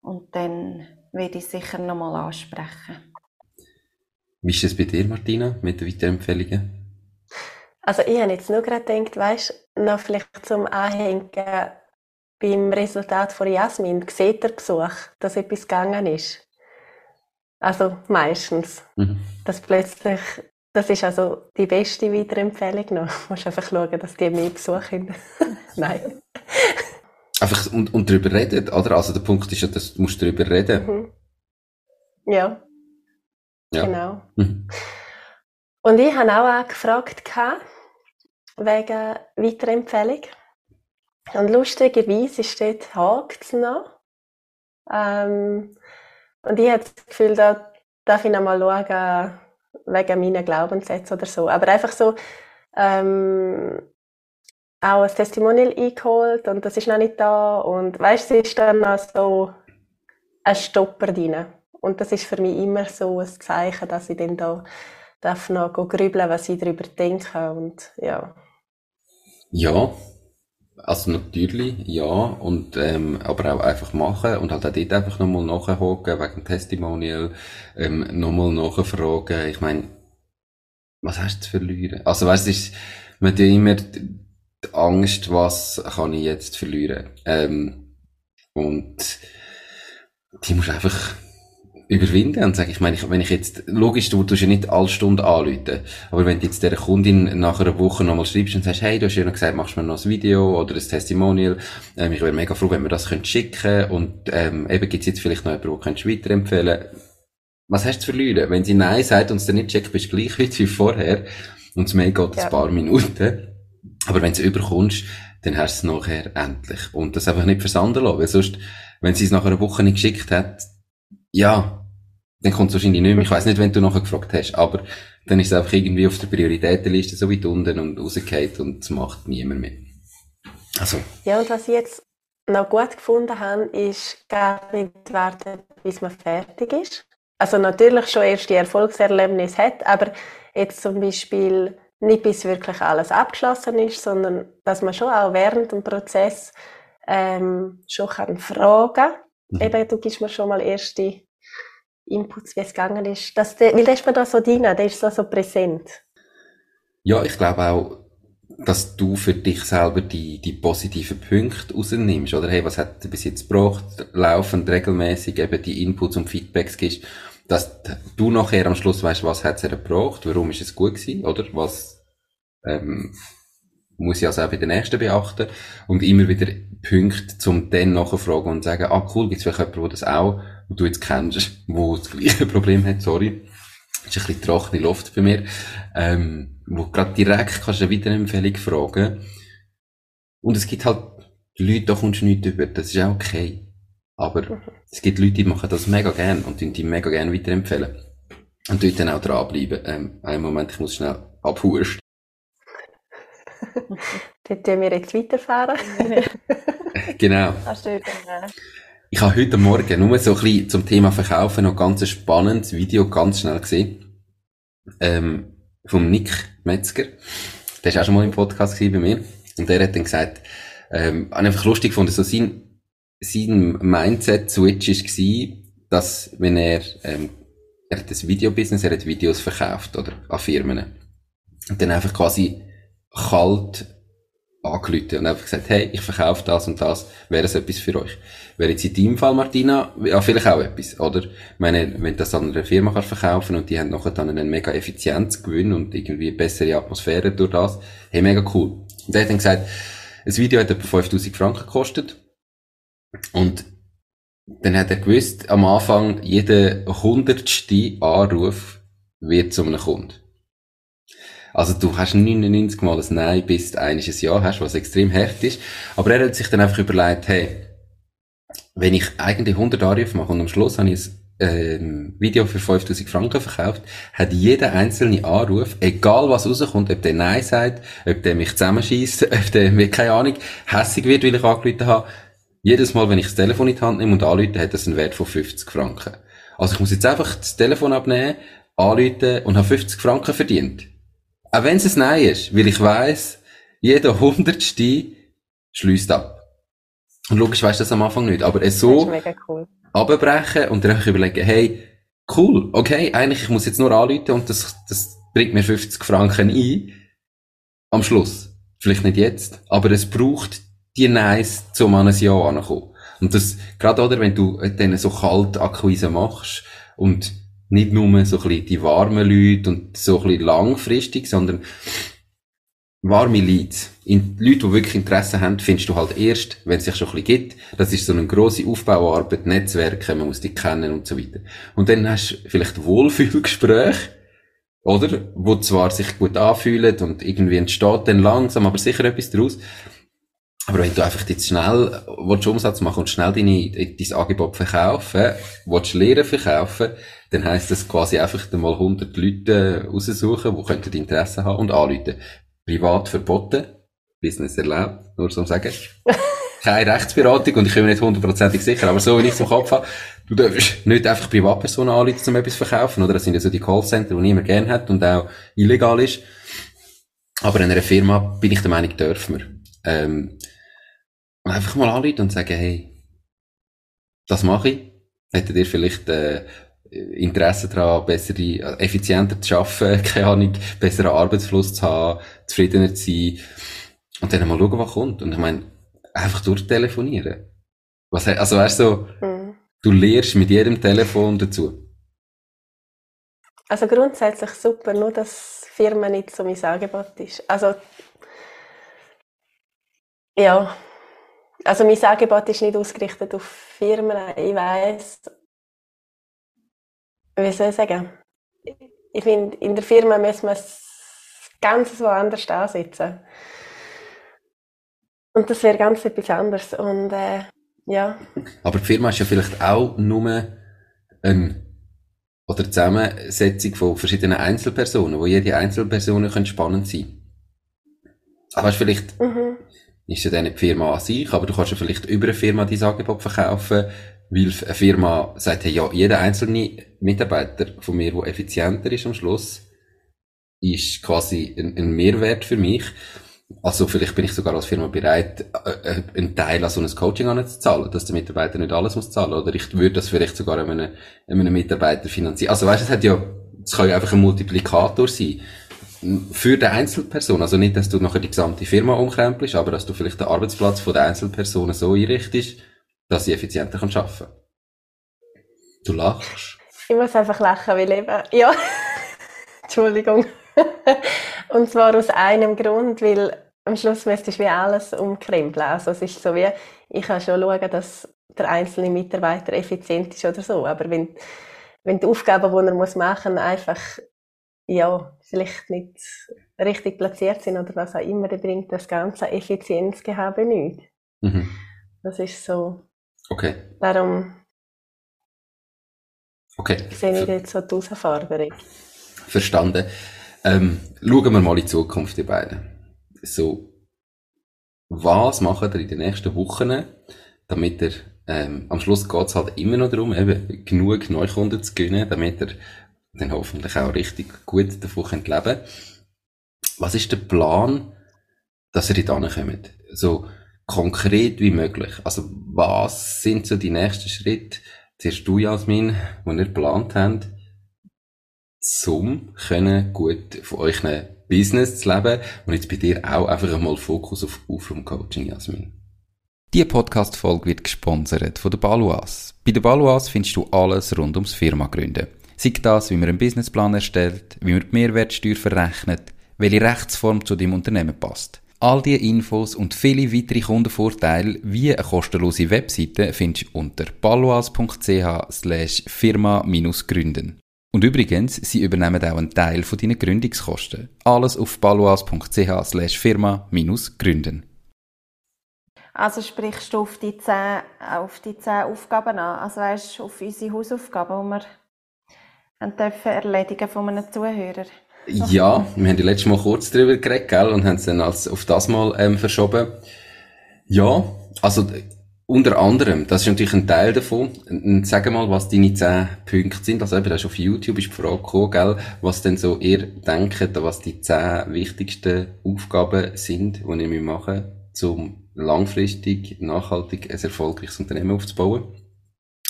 Und dann werde ich sicher nochmal ansprechen.
Wie ist das bei dir, Martina, mit den Weiterempfehlungen?
Also ich habe jetzt nur gerade gedacht, weißt du, noch vielleicht zum Anhängen beim Resultat von Jasmin, sieht er Gesuch, dass etwas gegangen ist? Also meistens. Mhm. Dass plötzlich, das ist also die beste Weiterempfehlung noch. Du musst einfach schauen, dass die mehr Besuch haben. Nein.
Einfach und, und darüber reden, oder? Also der Punkt ist ja, dass du musst darüber reden.
Mhm. Ja. ja. Genau. Mhm. Und ich habe auch gefragt, wegen Weiterempfehlung. Und lustigerweise ist dort hakt noch. Ähm, und ich habe das Gefühl, da darf ich noch mal schauen, wegen meinen Glaubenssätzen oder so. Aber einfach so, ähm, auch ein Testimonial eingeholt und das ist noch nicht da. Und weißt du, es ist dann noch so ein Stopper drin. Und das ist für mich immer so ein Zeichen, dass ich dann da darf noch grübeln, was ich darüber denke. Und ja.
Ja, also natürlich, ja, und, ähm, aber auch einfach machen und halt auch dort einfach nochmal nachhaken, wegen Testimonial, ähm, nochmal nachfragen. Ich meine, was hast du zu verlieren? Also weißt du, man hat ja immer die Angst, was kann ich jetzt verlieren? Ähm, und die muss einfach überwinden und sagen, ich meine, wenn ich jetzt, logisch, du tust ja nicht alle Stunden anrufen, aber wenn du jetzt der Kundin nach einer Woche nochmal schreibst und sagst, hey, du hast ja noch gesagt, machst du mir noch ein Video oder ein Testimonial, ähm, ich wäre mega froh, wenn wir das könnt schicken und ähm, eben gibt's jetzt vielleicht noch jemanden, der weiterempfehlen Was hast du zu verlieren? Wenn sie Nein sagt und es dann nicht checkt, bist du gleich wie vorher und das Mail geht ja. ein paar Minuten. Aber wenn du es überkommst, dann hast du es nachher endlich. Und das einfach nicht versanden lassen, weil sonst, wenn sie es nach einer Woche nicht geschickt hat, ja, dann kommt es wahrscheinlich nicht mehr. Ich weiss nicht, wenn du nachher gefragt hast, aber dann ist es einfach irgendwie auf der Prioritätenliste so weit unten und rausgefallen und es macht niemand mehr. Also.
Ja, und was ich jetzt noch gut gefunden habe, ist gar nicht warten, bis man fertig ist. Also natürlich schon erst die Erfolgserlebnis hat, aber jetzt zum Beispiel nicht bis wirklich alles abgeschlossen ist, sondern dass man schon auch während dem Prozess ähm, schon kann fragen. Mhm. Eben, du gibst mir schon mal erste Inputs, wie es gegangen ist. Das, der, weil der ist mir da so drin, der ist so, so präsent.
Ja, ich glaube auch, dass du für dich selber die, die positiven Punkte rausnimmst, oder? Hey, was hat er bis jetzt gebraucht, laufend, regelmäßig eben die Inputs und Feedbacks gibst, dass du nachher am Schluss weißt, was hat es gebraucht, warum ist es gut gewesen, oder? Was ähm, muss ich also auch bei den nächsten beachten? Und immer wieder Punkte zum dann nachfragen und sagen, ah cool, gibt es vielleicht jemanden, der das auch du jetzt kennst, wo das gleiche Problem hat, sorry. Das ist ein bisschen trockene Luft bei mir. Ähm, wo gerade direkt kannst du eine Weiterempfehlung fragen. Und es gibt halt Leute, da kommst du nicht über, das ist auch okay. Aber mhm. es gibt Leute, die machen das mega gern und die mega gern weiterempfehlen. Und dort dann auch dranbleiben. Ähm, einen Moment, ich muss schnell abhusten.
Dort tun wir jetzt weiterfahren.
genau. Ich habe heute Morgen nur so ein bisschen zum Thema Verkaufen noch ganz ein spannendes Video ganz schnell gesehen. Ähm, vom Nick Metzger. Der war auch schon mal im Podcast bei mir. Und der hat dann gesagt, ähm, einfach lustig gefunden, so sein, sein Mindset-Switch war, dass wenn er, ähm, er hat das Videobusiness, er hat Videos verkauft, oder, an Firmen. Und dann einfach quasi kalt angerufen und einfach gesagt, hey, ich verkaufe das und das, wäre es etwas für euch? Wäre jetzt in deinem Fall, Martina, ja, vielleicht auch etwas, oder? Ich meine, wenn du das an einer Firma kannst verkaufen und die haben nachher dann einen mega Effizienzgewinn und irgendwie bessere Atmosphäre durch das, hey, mega cool. Und er hat dann gesagt, das Video hat etwa 5000 Franken gekostet. Und dann hat er gewusst, am Anfang, jeder hundertste Anruf wird zu einem Kunden. Also du hast 99 Mal ein Nein bis ein Ja hast, was extrem hart ist. Aber er hat sich dann einfach überlegt, hey, wenn ich eigentlich 100 Anrufe mache und am Schluss habe ich ein ähm, Video für 5000 Franken verkauft, hat jeder einzelne Anruf, egal was rauskommt, ob der Nein sagt, ob der mich zusammenschießt, ob der mir, keine Ahnung, hässig wird, weil ich angerufen habe, jedes Mal, wenn ich das Telefon in die Hand nehme und anrufe, hat das einen Wert von 50 Franken. Also ich muss jetzt einfach das Telefon abnehmen, anrufen und habe 50 Franken verdient. Auch wenn es ein Nein ist, weil ich weiss, jeder Hundertste schließt ab. Und logisch weisst du das am Anfang nicht, aber es so cool. abbrechen und dann überlegen, hey, cool, okay, eigentlich, ich muss jetzt nur anrufen und das, das bringt mir 50 Franken ein. Am Schluss. Vielleicht nicht jetzt, aber es braucht die Nice, um an ein Jahr anzukommen. Und das, gerade oder, wenn du dann so kalt Akquise machst und nicht nur so ein bisschen die warmen Leute und so ein bisschen langfristig, sondern warme Leads. In, Leute, die wirklich Interesse haben, findest du halt erst, wenn es sich schon ein bisschen gibt. Das ist so eine grosse Aufbauarbeit, Netzwerke, man muss die kennen und so weiter. Und dann hast du vielleicht Wohlfühlgespräche, oder? Wo zwar sich gut anfühlen und irgendwie entsteht dann langsam, aber sicher etwas daraus. Aber wenn du einfach jetzt schnell willst Umsatz machen und schnell deine, dein Angebot verkaufen, willst Lehren verkaufen, dann heisst das quasi einfach mal 100 Leute raussuchen, die Interesse haben und anrufen. Privat verboten, Business erlaubt, nur so sagen. Keine Rechtsberatung und ich bin mir nicht hundertprozentig sicher, aber so wie ich es im Kopf habe, du darfst nicht einfach Privatpersonen anrufen, um etwas zu verkaufen, oder? Das sind ja so die Callcenter, die niemand gern hat und auch illegal ist. Aber in einer Firma bin ich der Meinung, dürfen wir. Ähm, einfach mal anrufen und sagen, hey, das mache ich. Hättet ihr vielleicht äh, Interesse daran, bessere, äh, effizienter zu arbeiten, keine Ahnung, besseren Arbeitsfluss zu haben, zufriedener zu sein. Und dann mal schauen, was kommt. Und ich meine, einfach durchtelefonieren. Was, also weißt du, so, mhm. du lernst mit jedem Telefon dazu.
Also grundsätzlich super, nur dass Firmen nicht so mein Angebot ist. Also, ja, also mein Angebot ist nicht ausgerichtet auf Firmen. Ich weiß, wie soll ich sagen? Ich finde, in der Firma müssen wir ganz woanders ansetzen. Und das wäre ganz etwas anderes. Und äh, ja.
Aber die Firma ist ja vielleicht auch nur eine oder Zusammensetzung von verschiedenen Einzelpersonen, wo jede Einzelperson spannend sein. Aber vielleicht mhm ist ja dann die Firma an sich, aber du kannst ja vielleicht über eine Firma dein Angebot verkaufen, weil eine Firma sagt, hey, ja, jeder einzelne Mitarbeiter von mir, der effizienter ist am Schluss, ist quasi ein, ein Mehrwert für mich. Also vielleicht bin ich sogar als Firma bereit, äh, äh, einen Teil an so ein Coaching anzuzahlen, dass der Mitarbeiter nicht alles muss zahlen. Oder ich würde das vielleicht sogar einem, einem Mitarbeiter finanzieren. Also weißt, es hat ja, es kann ja einfach ein Multiplikator sein für die Einzelperson, also nicht, dass du nachher die gesamte Firma umkrempelst, aber dass du vielleicht den Arbeitsplatz von der Einzelpersonen so einrichtest, dass sie effizienter arbeiten kann. Du lachst.
Ich muss einfach lachen, weil eben, ja, Entschuldigung. Und zwar aus einem Grund, weil am Schluss müsstest du wie alles umkrempeln. Also es ist so wie, ich kann schon schauen, dass der einzelne Mitarbeiter effizient ist oder so. Aber wenn, wenn die Aufgaben, die er muss machen muss, einfach ja, vielleicht nicht richtig platziert sind oder was auch immer, dann bringt das ganze Effizienzgehabe nicht. Mhm. Das ist so.
Okay.
Darum
okay.
sehe ich jetzt so die Herausforderung.
Verstanden. Ähm, schauen wir mal in die Zukunft, die beiden. So, was macht ihr in den nächsten Wochen, damit ihr, ähm, am Schluss geht es halt immer noch darum, eben, genug Neukunden zu gewinnen, damit ihr dann hoffentlich auch richtig gut davon könnt leben Was ist der Plan, dass ihr da kommt? So konkret wie möglich. Also, was sind so die nächsten Schritte? Zuerst du, Jasmin, die ihr geplant habt, können gut von euch Business zu leben und jetzt bei dir auch einfach einmal Fokus auf Aufraumcoaching, Jasmin.
Die Podcast-Folge wird gesponsert von der Baluas. Bei der Baluas findest du alles rund ums Firma gründen. Sei das, wie man einen Businessplan erstellt, wie man die Mehrwertsteuer verrechnet, welche Rechtsform zu dem Unternehmen passt. All diese Infos und viele weitere Kundenvorteile wie eine kostenlose Webseite findest du unter baluas.ch slash firma-gründen. Und übrigens, sie übernehmen auch einen Teil von deinen Gründungskosten. Alles auf baluas.ch slash firma-gründen.
Also sprichst du auf die zehn, auf die zehn Aufgaben an, also weißt, auf unsere Hausaufgaben, die wir erledigen von einem Zuhörer?
Ja, wir haben die letzte Mal kurz darüber geredet, gell, und haben es dann als, auf das Mal ähm, verschoben. Ja, also unter anderem, das ist natürlich ein Teil davon. Sag mal, was deine zehn Punkte sind. Also eben, das ist auf YouTube ist die Frage gekommen, gell, was denn so ihr denkt, was die zehn wichtigsten Aufgaben sind, die ihr machen müsst, um langfristig, nachhaltig ein erfolgreiches Unternehmen aufzubauen.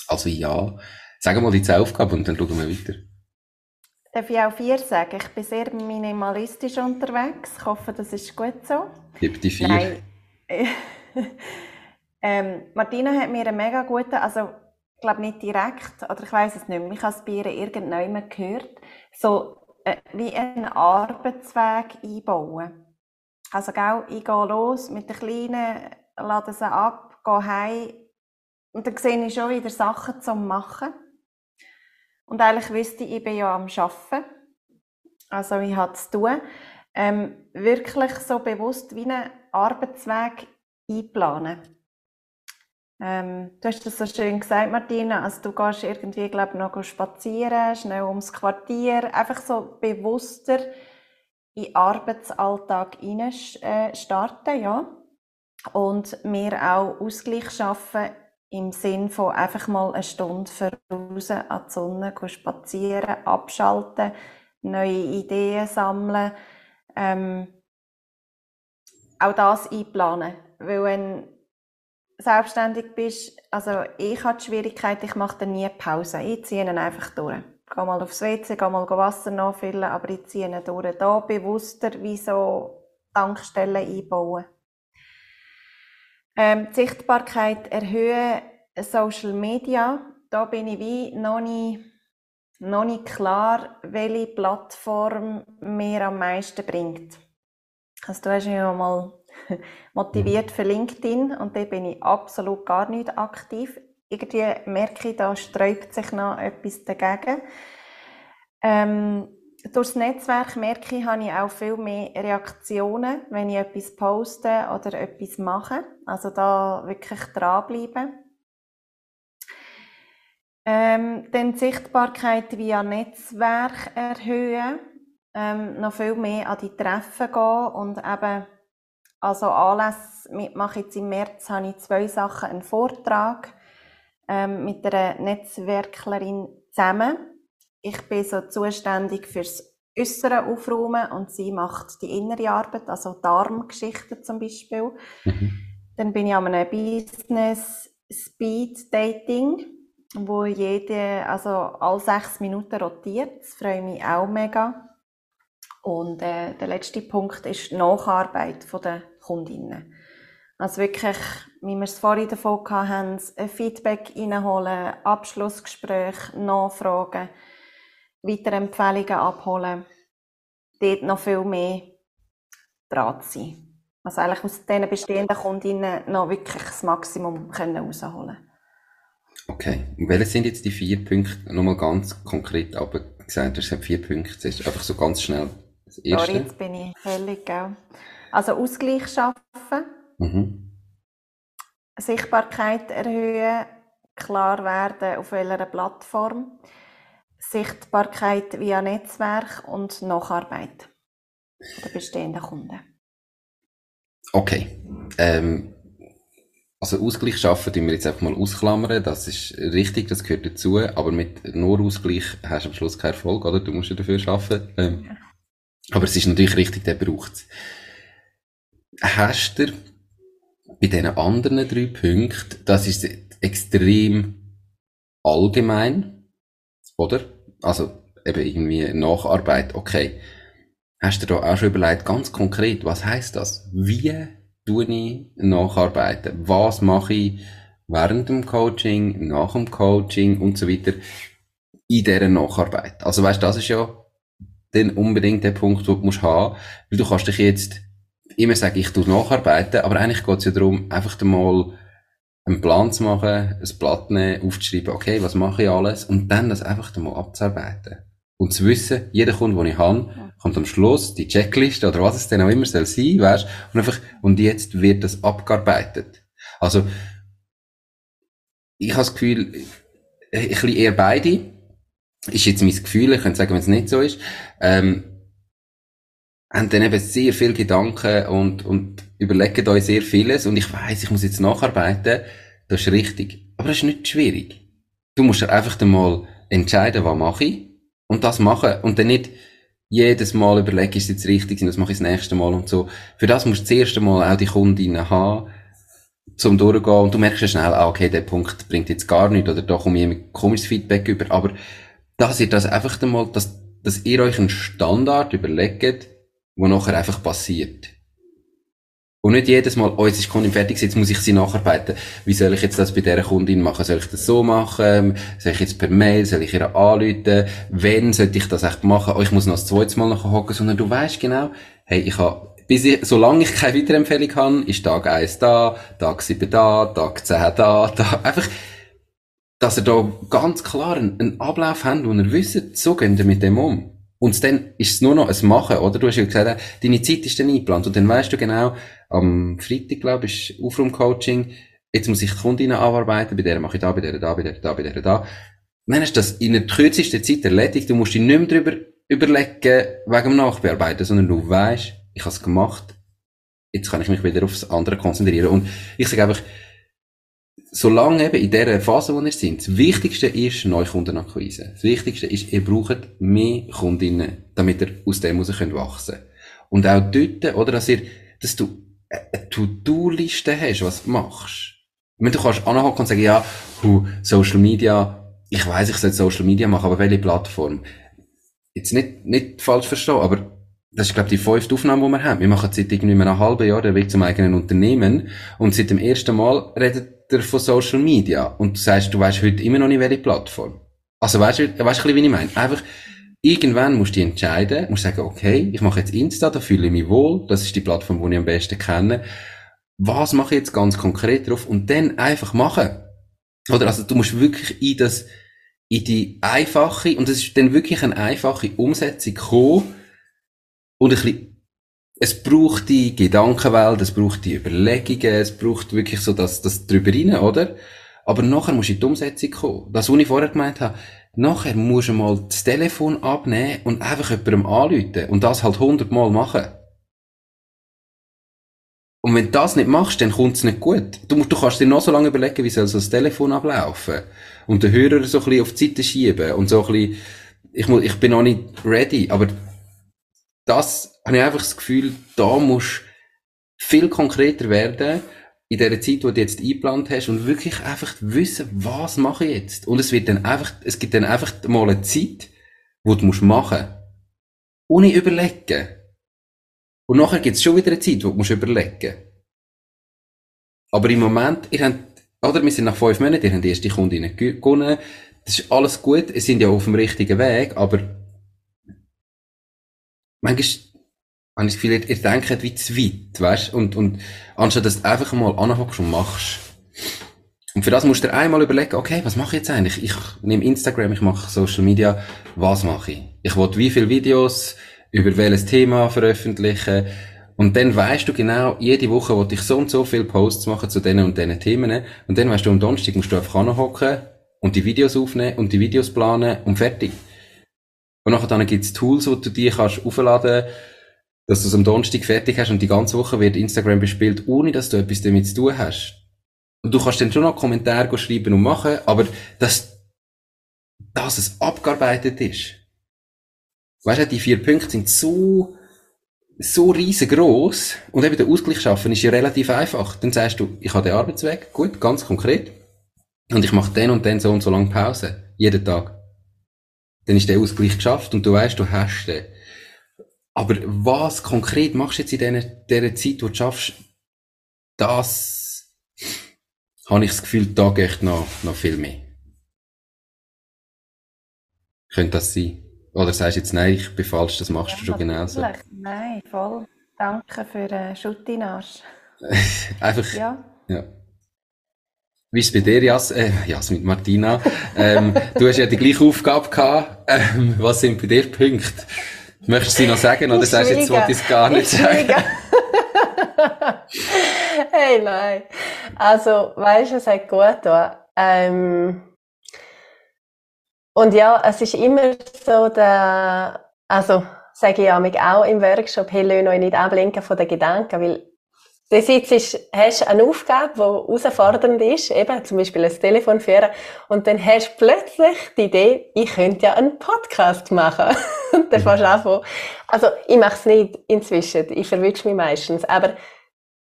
Also ja, sag mal die zehn Aufgaben und dann schauen wir weiter.
Darf ich auch vier sagen? Ich bin sehr minimalistisch unterwegs. Ich hoffe, das ist gut so.
Gib die vier.
Nein. Ähm, Martina hat mir einen mega guten, also ich glaube nicht direkt, oder ich weiß es nicht mehr, ich habe es bei ihr irgendwann gehört, so äh, wie einen Arbeitsweg einbauen. Also gell, ich gehe los mit den Kleinen, lade sie ab, gehe heim und dann sehe ich schon wieder Sachen zu machen. Und eigentlich wüsste ich, ich bin ja am Arbeiten. Also ich habe zu tun. Ähm, wirklich so bewusst wie einen Arbeitsweg einplanen. Ähm, du hast das so schön gesagt, Martina. Also du gehst irgendwie, glaube ich, noch spazieren, schnell ums Quartier, einfach so bewusster in den Arbeitsalltag hinein äh, starten, ja. Und mir auch Ausgleich schaffen im Sinn von einfach mal eine Stunde voraus an die Sonne spazieren, abschalten, neue Ideen sammeln, ähm, auch das einplanen. Weil wenn selbstständig bist, also ich habe die Schwierigkeit, ich mache dann nie Pause. Ich ziehe ihn einfach durch. Ich gehe mal aufs WC, gehe mal Wasser nachfüllen, aber ich ziehe ihn durch. Da bewusster wie so Tankstellen einbauen. Ähm, die Sichtbarkeit erhöhen, Social Media. Da bin ich wie noch nicht, noch nicht klar, welche Plattform mir am meisten bringt. Also du hast ja mal motiviert für LinkedIn und da bin ich absolut gar nicht aktiv. Irgendwie merke ich, da sträubt sich noch etwas dagegen. Ähm, durch das Netzwerk merke ich, habe ich auch viel mehr Reaktionen, wenn ich etwas poste oder etwas mache. Also da wirklich dranbleiben. Ähm, dann die Sichtbarkeit via Netzwerk erhöhen, ähm, noch viel mehr an die Treffen gehen und eben also Anlässe mitmache jetzt im März habe ich zwei Sachen, einen Vortrag ähm, mit einer Netzwerklerin zusammen. Ich bin so zuständig fürs äußere Aufräumen und sie macht die innere Arbeit, also Darmgeschichten zum Beispiel. Mhm. Dann bin ich an einem Business Speed Dating, wo jede, also alle sechs Minuten rotiert. Das freut mich auch mega. Und äh, der letzte Punkt ist die Nacharbeit der Kundinnen. Also wirklich, wie wir es vorhin davon hatten, ein Feedback reinholen, Abschlussgespräch, Nachfragen, weitere Empfehlungen abholen, dort noch viel mehr dran zu sein. Also eigentlich aus diesen bestehenden Kundinnen noch wirklich das Maximum können rausholen
Okay. Und welche sind jetzt die vier Punkte? Nochmal ganz konkret aber gesagt, du hast vier Punkte. Das ist einfach so ganz schnell.
Das erste. Ja, jetzt bin ich hellig, gell? Also Ausgleich schaffen. Mhm. Sichtbarkeit erhöhen. Klar werden, auf welcher Plattform. Sichtbarkeit via Netzwerk und Nacharbeit der bestehenden Kunden.
Okay. Ähm, also Ausgleich schaffen, die wir jetzt einfach mal ausklammern. Das ist richtig, das gehört dazu. Aber mit nur Ausgleich hast du am Schluss keinen Erfolg, oder? Du musst ja dafür schaffen. Ähm, ja. Aber es ist natürlich richtig, der braucht es. Hast du bei diesen anderen drei Punkten, das ist extrem allgemein, oder? Also eben irgendwie Nacharbeit, okay. Hast du da auch schon überlegt, ganz konkret, was heißt das? Wie tue ich nacharbeiten? Was mache ich während dem Coaching, nach dem Coaching und so weiter in dieser Nacharbeit? Also weißt, das ist ja dann unbedingt der Punkt, den du musst haben, weil du kannst dich jetzt immer sagen, ich tue nacharbeiten, aber eigentlich geht es ja darum, einfach mal einen Plan zu machen, ein Blatt nehmen, aufzuschreiben, okay, was mache ich alles, und dann das einfach mal abzuarbeiten. Und zu wissen, jeder Kunde, den ich habe, kommt am Schluss die Checkliste oder was es denn auch immer soll sein, weißt, und einfach, und jetzt wird das abgearbeitet. Also, ich habe das Gefühl, ein bisschen eher beide, ist jetzt mein Gefühl, ich könnte sagen, wenn es nicht so ist, ähm, haben dann eben sehr viel Gedanken und, und überlegen euch sehr vieles und ich weiß, ich muss jetzt nacharbeiten, das ist richtig. Aber das ist nicht schwierig. Du musst dir einfach mal entscheiden, was mache ich und das machen und dann nicht jedes Mal überlegen, ist jetzt richtig und das mache ich das nächste Mal und so. Für das musst du das erste Mal auch die Kundinnen haben, zum durchgehen und du merkst ja schnell, ah, okay, der Punkt bringt jetzt gar nichts oder da komme ich ein komisches Feedback über, aber dass ihr das einfach einmal, dass, dass ihr euch einen Standard überlegt, wo nachher einfach passiert. Und nicht jedes Mal, oh, jetzt ist die Kundin fertig, jetzt muss ich sie nacharbeiten. Wie soll ich jetzt das bei dieser Kundin machen? Soll ich das so machen? Soll ich jetzt per Mail? Soll ich ihr anrufen? Wenn sollte ich das echt machen? Oh, ich muss noch das zweite Mal nachher hocken, sondern du weißt genau, hey, ich habe, bis ich, solange ich keine Weiterempfehlung habe, ist Tag 1 da, Tag 7 da, Tag 10 da, da, einfach, dass ihr da ganz klar einen, einen Ablauf habt und ihr wisst, so gehen wir mit dem um. Und dann ist es nur noch ein Machen, oder? Du hast ja gesagt, deine Zeit ist dann eingeplant. Und dann weißt du genau, am Freitag, glaube ich, ist Aufraum-Coaching. Jetzt muss ich Kundinnen abarbeiten. Bei der mache ich da, bei der da, bei der da, bei der da. Dann du das in der kürzesten Zeit erledigt. Du musst dich nicht mehr darüber überlegen, wegen dem Nachbearbeiten, sondern du weißt, ich habe es gemacht. Jetzt kann ich mich wieder aufs andere konzentrieren. Und ich sage einfach, solange eben in dieser Phase, wo ihr seid, das Wichtigste ist Neukundenakquise. Das Wichtigste ist, ihr braucht mehr Kundinnen, damit ihr aus dem heraus wachsen könnt. Und auch dort, oder, dass ihr, dass du eine To-Do-Liste hast, was du machst. Ich meine, du kannst anhocken und sagen, ja, hu, Social Media, ich weiß, ich soll Social Media machen, aber welche Plattform? Jetzt nicht, nicht falsch verstehen, aber das ist, glaube ich, die fünfte Aufnahme, die wir haben. Wir machen seit irgendwie einem halben Jahr den Weg zum eigenen Unternehmen und seit dem ersten Mal redet er von Social Media und du sagst, du weißt heute immer noch nicht, welche Plattform. Also weißt du, weißt du, wie ich meine? Einfach, irgendwann musst du entscheiden, musst sagen, okay, ich mache jetzt Insta, da fühle ich mich wohl, das ist die Plattform, die ich am besten kenne. Was mache ich jetzt ganz konkret drauf? Und dann einfach machen. Oder, also du musst wirklich in das, in die einfache, und das ist dann wirklich eine einfache Umsetzung kommen, und ein bisschen es braucht die Gedankenwelt, es braucht die Überlegungen, es braucht wirklich so das, das drüber rein, oder? Aber nachher musst du in die Umsetzung kommen. Das, was ich vorher gemeint habe, nachher musst du mal das Telefon abnehmen und einfach jemandem anrufen und das halt hundertmal machen. Und wenn du das nicht machst, dann kommt es nicht gut. Du, musst, du kannst dir noch so lange überlegen, wie soll so das Telefon ablaufen. Und den Hörer so ein bisschen auf die Seite schieben und so ein bisschen, ich, muss, ich bin noch nicht ready, aber das habe ich einfach das Gefühl, da musst viel konkreter werden in der Zeit, wo du jetzt eingeplant hast und wirklich einfach wissen, was mache ich jetzt? Und es wird dann einfach, es gibt dann einfach mal eine Zeit, wo du musst machen. Ohne überlegen. Und nachher gibt es schon wieder eine Zeit, wo du musst überlegen. Aber im Moment, ihr habt, oder wir sind nach fünf Monaten, ihr habt die erste Kundin gewonnen, das ist alles gut, es sind ja auf dem richtigen Weg, aber manchmal habe ich das Gefühl, ihr, denkt wie zu weit, weißt? Und, und, anstatt dass du einfach mal anhockst und machst. Und für das musst du dir einmal überlegen, okay, was mache ich jetzt eigentlich? Ich nehme Instagram, ich mache Social Media, was mache ich? Ich will wie viele Videos über welches Thema veröffentlichen und dann weißt du genau, jede Woche wollte ich so und so viele Posts machen zu diesen und diesen Themen und dann weißt du, am Donnerstag musst du einfach anhocken und die Videos aufnehmen und die Videos planen und fertig. Und nachher dann gibt's Tools, wo du die kannst aufladen, dass du es am Donnerstag fertig hast und die ganze Woche wird Instagram bespielt, ohne dass du etwas damit zu tun hast. Und du kannst dann schon noch Kommentare schreiben und machen, aber dass, dass es abgearbeitet ist. Weißt du, die vier Punkte sind so, so riesengroß und eben der Ausgleich schaffen ist ja relativ einfach. Dann sagst du, ich habe den Arbeitsweg, gut, ganz konkret, und ich mache den und den so und so lange Pause, jeden Tag. Dann ist der Ausgleich geschafft und du weißt, du hast den. Aber was konkret machst du jetzt in dieser, dieser Zeit, wo du schaffst, das habe ich das Gefühl, da geht noch, noch viel mehr. Könnte das sein? Oder sagst du jetzt, nein, ich bin falsch, das machst ja, du schon genauso?
Nein, voll. Danke für den Schuttinarsch.
Einfach, ja. ja. Wie ist bei dir, Jas, äh, Jas mit Martina? ähm, du hast ja die gleiche Aufgabe gehabt. Ähm, was sind bei dir Punkte? Möchtest du sie noch sagen oder sagst du jetzt, was ich gar nicht sagen?
hey, nein. Also, weißt du, es hat gut da. Ähm, und ja, es ist immer so der, also, sage ich ja auch im Workshop, hey, lass euch nicht ablenken von den Gedanken, weil Du sitzt, hast eine Aufgabe, die herausfordernd ist, eben zum Beispiel ein Telefon führen, und dann hast du plötzlich die Idee, ich könnte ja einen Podcast machen. und dann fängst du an also ich mache es nicht inzwischen, ich verwünsche mich meistens, aber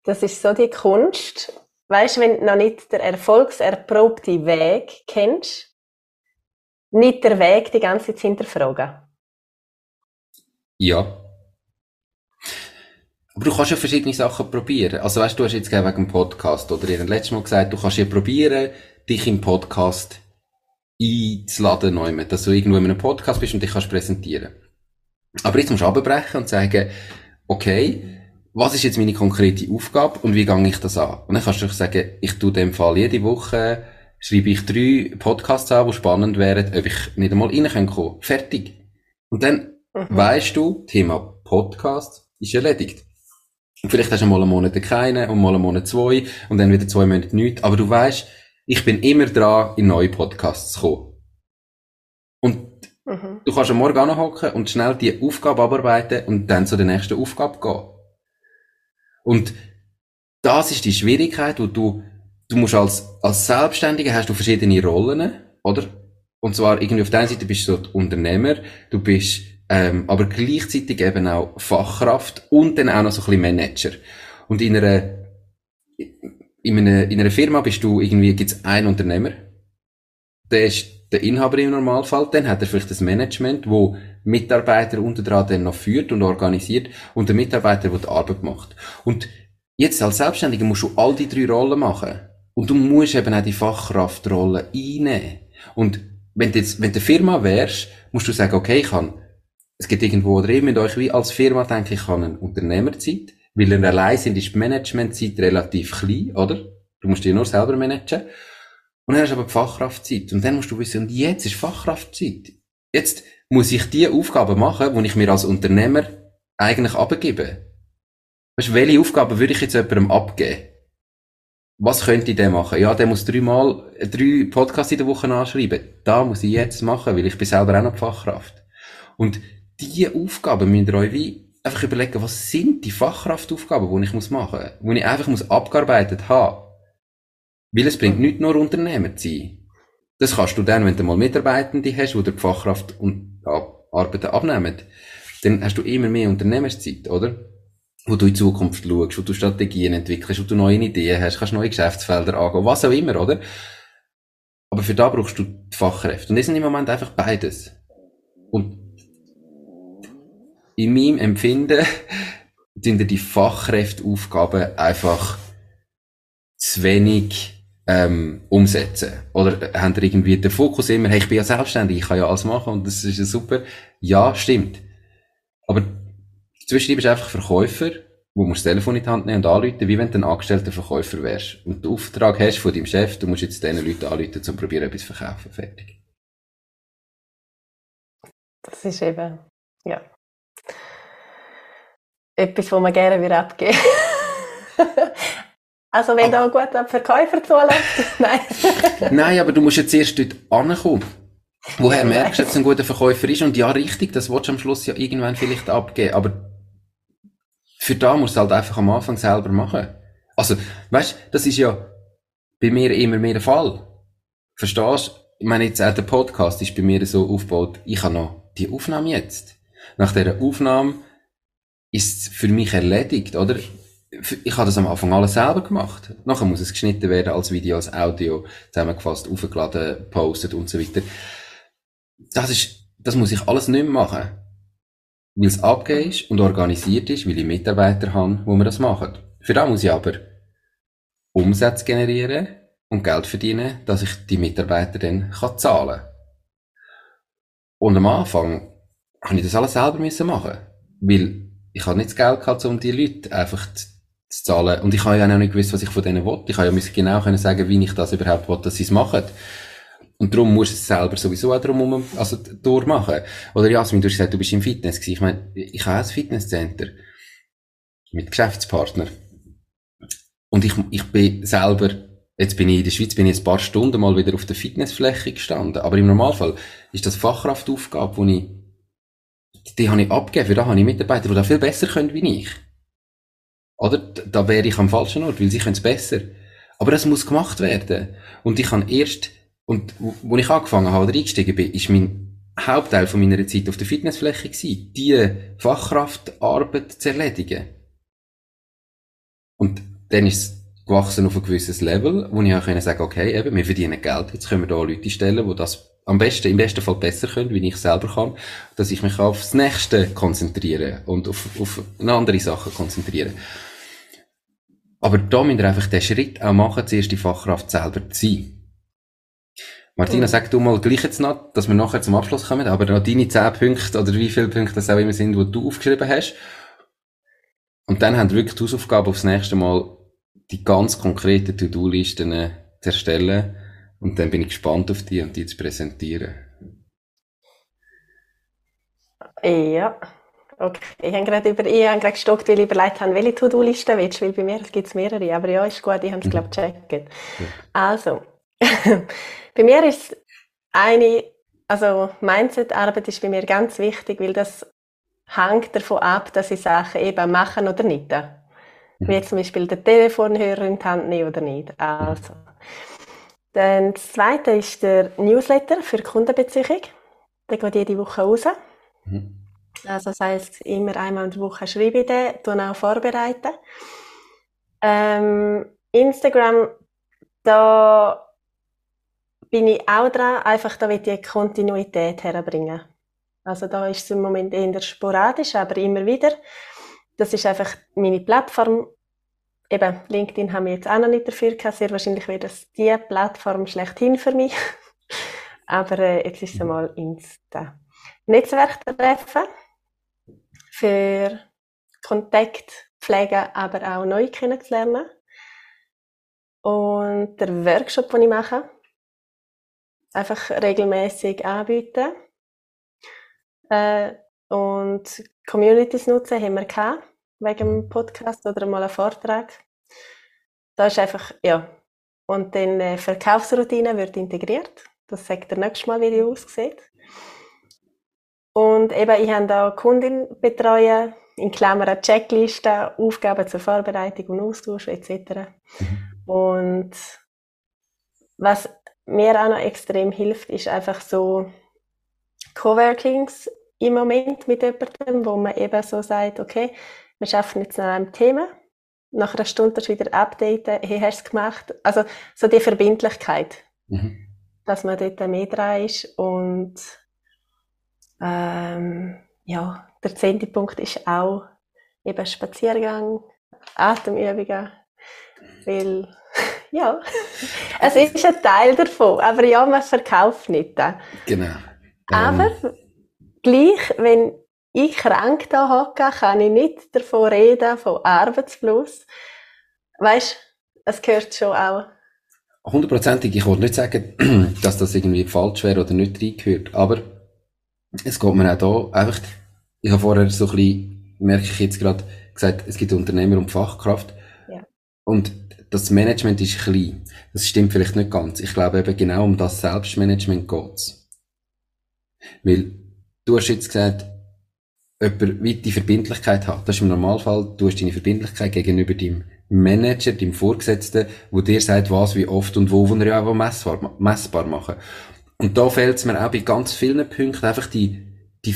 das ist so die Kunst, weißt du, wenn du noch nicht den erfolgserprobten Weg kennst, nicht der Weg die ganze Zeit hinterfragen.
Ja, aber du kannst ja verschiedene Sachen probieren. Also weißt du, du hast jetzt wegen dem Podcast oder ihr letztes Mal gesagt, du kannst ja probieren, dich im Podcast einzuladen, neu, dass du irgendwo in einem Podcast bist und dich kannst präsentieren. Aber jetzt musst du abbrechen und sagen, okay, was ist jetzt meine konkrete Aufgabe und wie gehe ich das an? Und dann kannst du sagen, ich tue dem Fall jede Woche, schreibe ich drei Podcasts an, die spannend wären, ob ich nicht einmal rein kann Fertig. Und dann mhm. weißt du, Thema Podcast ist erledigt. Vielleicht hast du mal einen Monat keinen und mal einen Monat zwei und dann wieder zwei Monate nichts. Aber du weißt, ich bin immer dran, in neue Podcasts zu kommen. Und mhm. du kannst am Morgen anhocken und schnell die Aufgabe abarbeiten und dann zu der nächsten Aufgabe gehen. Und das ist die Schwierigkeit, wo du, du musst als, als Selbstständiger hast du verschiedene Rollen, oder? Und zwar irgendwie auf der einen Seite bist du so Unternehmer, du bist ähm, aber gleichzeitig eben auch Fachkraft und dann auch noch so ein bisschen Manager. Und in einer, in einer, in einer Firma bist du irgendwie, gibt's einen Unternehmer, der ist der Inhaber im Normalfall, dann hat er vielleicht das Management, wo Mitarbeiter unter dran dann noch führt und organisiert und der Mitarbeiter, der die Arbeit macht. Und jetzt als Selbstständiger musst du all die drei Rollen machen. Und du musst eben auch die Fachkraftrolle einnehmen. Und wenn du jetzt, wenn du Firma wärst, musst du sagen, okay, ich kann es gibt irgendwo, ihr müsst euch wie als Firma denken, ich habe eine Unternehmerzeit, weil ihr allein sind, ist die Managementzeit relativ klein, oder? Du musst dich nur selber managen. Und dann hast du aber die Fachkraftzeit. Und dann musst du wissen, und jetzt ist Fachkraftzeit. Jetzt muss ich die Aufgaben machen, die ich mir als Unternehmer eigentlich abgebe. Weißt du, welche Aufgaben würde ich jetzt jemandem abgeben? Was könnte denn machen? Ja, der muss dreimal, drei Podcasts in der Woche anschreiben. Da muss ich jetzt machen, weil ich bin selber auch noch Fachkraft. Und diese Aufgaben müsst ihr euch wie einfach überlegen, was sind die Fachkraftaufgaben, die ich muss machen muss, die ich einfach muss abgearbeitet haben. Weil es bringt nicht nur Unternehmer zu sein. Das kannst du dann, wenn du mal Mitarbeitende hast, die die Fachkraft und Arbeiten abnehmen, dann hast du immer mehr Unternehmerszeit, oder? Wo du in Zukunft schaust, wo du Strategien entwickelst, wo du neue Ideen hast, kannst neue Geschäftsfelder angehen, was auch immer, oder? Aber für da brauchst du die Fachkräfte. Und das sind im Moment einfach beides. Und in meinem Empfinden sind die Fachkräfteaufgaben einfach zu wenig ähm, umsetzen. Oder haben ihr irgendwie den Fokus immer, hey, ich bin ja selbstständig, ich kann ja alles machen und das ist ja super. Ja, stimmt. Aber zwischendurch bist du einfach Verkäufer wo musst das Telefon in die Hand nehmen und anrufen, wie wenn du ein angestellter Verkäufer wärst. Und den Auftrag hast von deinem Chef, du musst jetzt diesen Leuten anrufen, um probieren, etwas zu verkaufen. Fertig.
Das ist eben, ja. Etwas, was man gerne wieder abgeben Also, wenn da ein guter Verkäufer zulässt, nein.
Nein, aber du musst jetzt erst dort ankommen. Woher merkst du, dass es ein guter Verkäufer ist? Und ja, richtig, das willst du am Schluss ja irgendwann vielleicht abgeben. Aber für da musst du halt einfach am Anfang selber machen. Also, weißt, das ist ja bei mir immer mehr der Fall. Verstehst? du? Ich meine, jetzt auch der Podcast ist bei mir so aufgebaut, ich habe noch die Aufnahme jetzt. Nach dieser Aufnahme ist für mich erledigt, oder? Ich habe das am Anfang alles selber gemacht. Nachher muss es geschnitten werden als Video, als Audio, zusammengefasst, aufgeladen, postet und so weiter. Das ist, das muss ich alles nicht mehr machen. Weil es abgegeben ist und organisiert ist, weil ich Mitarbeiter habe, wo wir das machen. Für das muss ich aber Umsatz generieren und Geld verdienen, dass ich die Mitarbeiter dann kann zahlen kann. Und am Anfang habe ich das alles selber müssen machen. Weil ich habe nicht das Geld gehabt, um die Leute einfach zu zahlen. Und ich habe ja auch nicht gewusst, was ich von denen will. Ich habe ja genau können sagen, wie ich das überhaupt will, dass sie es machen. Und darum musst du es selber sowieso auch drum also durchmachen. Oder Jasmin, du hast gesagt, du bist im Fitness gewesen. Ich meine, ich habe ein Fitnesscenter. Mit Geschäftspartner. Und ich, ich bin selber, jetzt bin ich in der Schweiz, bin ich ein paar Stunden mal wieder auf der Fitnessfläche gestanden. Aber im Normalfall ist das Fachkraftaufgabe, wo ich, die habe ich abgegeben. Für da habe ich Mitarbeiter, die da viel besser können wie ich. Oder? Da wäre ich am falschen Ort, weil sie können es besser. Aber das muss gemacht werden. Und ich kann erst, und wo ich angefangen habe oder eingestiegen bin, ist mein Hauptteil von meiner Zeit auf der Fitnessfläche gewesen, die Fachkraftarbeit zu erledigen. Und dann ist es gewachsen auf ein gewisses Level, wo ich auch können sagen, okay, eben, wir verdienen Geld, jetzt können wir da Leute stellen, die das am besten, im besten Fall besser können, wie ich selber kann, dass ich mich aufs Nächste konzentriere und auf, auf andere Sachen konzentriere. Aber da müsst ihr einfach den Schritt auch machen, zuerst die Fachkraft selber zu sein. Martina, sag du mal gleich jetzt noch, dass wir nachher zum Abschluss kommen, aber noch deine zehn Punkte oder wie viele Punkte das auch immer sind, die du aufgeschrieben hast. Und dann haben wir wirklich die Hausaufgabe aufs nächste Mal, die ganz konkreten To-Do-Listen zu erstellen. Und dann bin ich gespannt auf die und die zu präsentieren.
Ja. Okay, ich habe gerade über, ich habe gerade gestockt, weil ich überlegt habe, welche To-Do-Liste willst du, weil bei mir gibt es mehrere, aber ja, ist gut, ich habe es, glaube ich, gecheckt. Also, bei mir ist eine, also Mindset-Arbeit ist bei mir ganz wichtig, weil das hängt davon ab, dass ich Sachen eben machen oder nicht. Wie jetzt zum Beispiel den Telefonhörer in die Hand nehmen oder nicht. Also. Dann das zweite ist der Newsletter für Kundenbeziehung. Der geht jede Woche raus. Mhm. Also das heisst, immer einmal in der Woche schreibe ich den, dann auch vorbereiten. Ähm, Instagram, da bin ich auch dran, einfach da will ich Kontinuität herbringen. Also da ist es im Moment eher sporadisch, aber immer wieder. Das ist einfach meine Plattform. Eben, LinkedIn haben wir jetzt auch noch nicht dafür gehabt. Sehr wahrscheinlich wäre das die Plattform schlechthin für mich. aber äh, jetzt ist es einmal Insta. Netzwerktreffen für Kontakt pflegen, aber auch neu kennenzulernen. Und der Workshop, den ich mache, einfach regelmäßig anbieten. Äh, und Communities nutzen haben wir gehabt, wegen dem Podcast oder mal einen Vortrag. Da ist einfach, ja. Und dann äh, Verkaufsroutine wird integriert. Das sagt der nächste Mal, wie die aussieht. Und eben, ich habe da Kundin betreuen, in Klammern Checklisten, Aufgaben zur Vorbereitung und Austausch etc. Mhm. Und was mir auch noch extrem hilft, ist einfach so Coworkings im Moment mit jemandem, wo man eben so sagt, okay, wir schaffen jetzt an einem Thema, nach einer Stunde wieder updaten, hey, hast du es gemacht? Also so die Verbindlichkeit, mhm. dass man dort mehr dran ist und ähm, ja, der zehnte Punkt ist auch eben Spaziergang, Atemübungen, weil ja, es ist ein Teil davon, aber ja, man verkauft nicht.
Genau.
Aber gleich, wenn ich krank da hocke, kann ich nicht davon reden, von Arbeitsfluss. Weißt, es gehört schon auch.
Hundertprozentig. Ich wollte nicht sagen, dass das irgendwie falsch wäre oder nicht reingehört, aber es geht mir auch da einfach, ich habe vorher so ein bisschen, merke ich jetzt gerade, gesagt, es gibt Unternehmer und Fachkraft.
Ja.
Und das Management ist klein. Das stimmt vielleicht nicht ganz. Ich glaube eben genau um das Selbstmanagement geht's. Weil du hast jetzt gesagt, jemand wie die Verbindlichkeit hat. Das ist im Normalfall, du hast deine Verbindlichkeit gegenüber deinem Manager, deinem Vorgesetzten, wo dir sagt, was, wie oft und wo, wo er ja auch messbar, messbar machen. Und da fehlt es mir auch bei ganz vielen Punkten einfach die, die,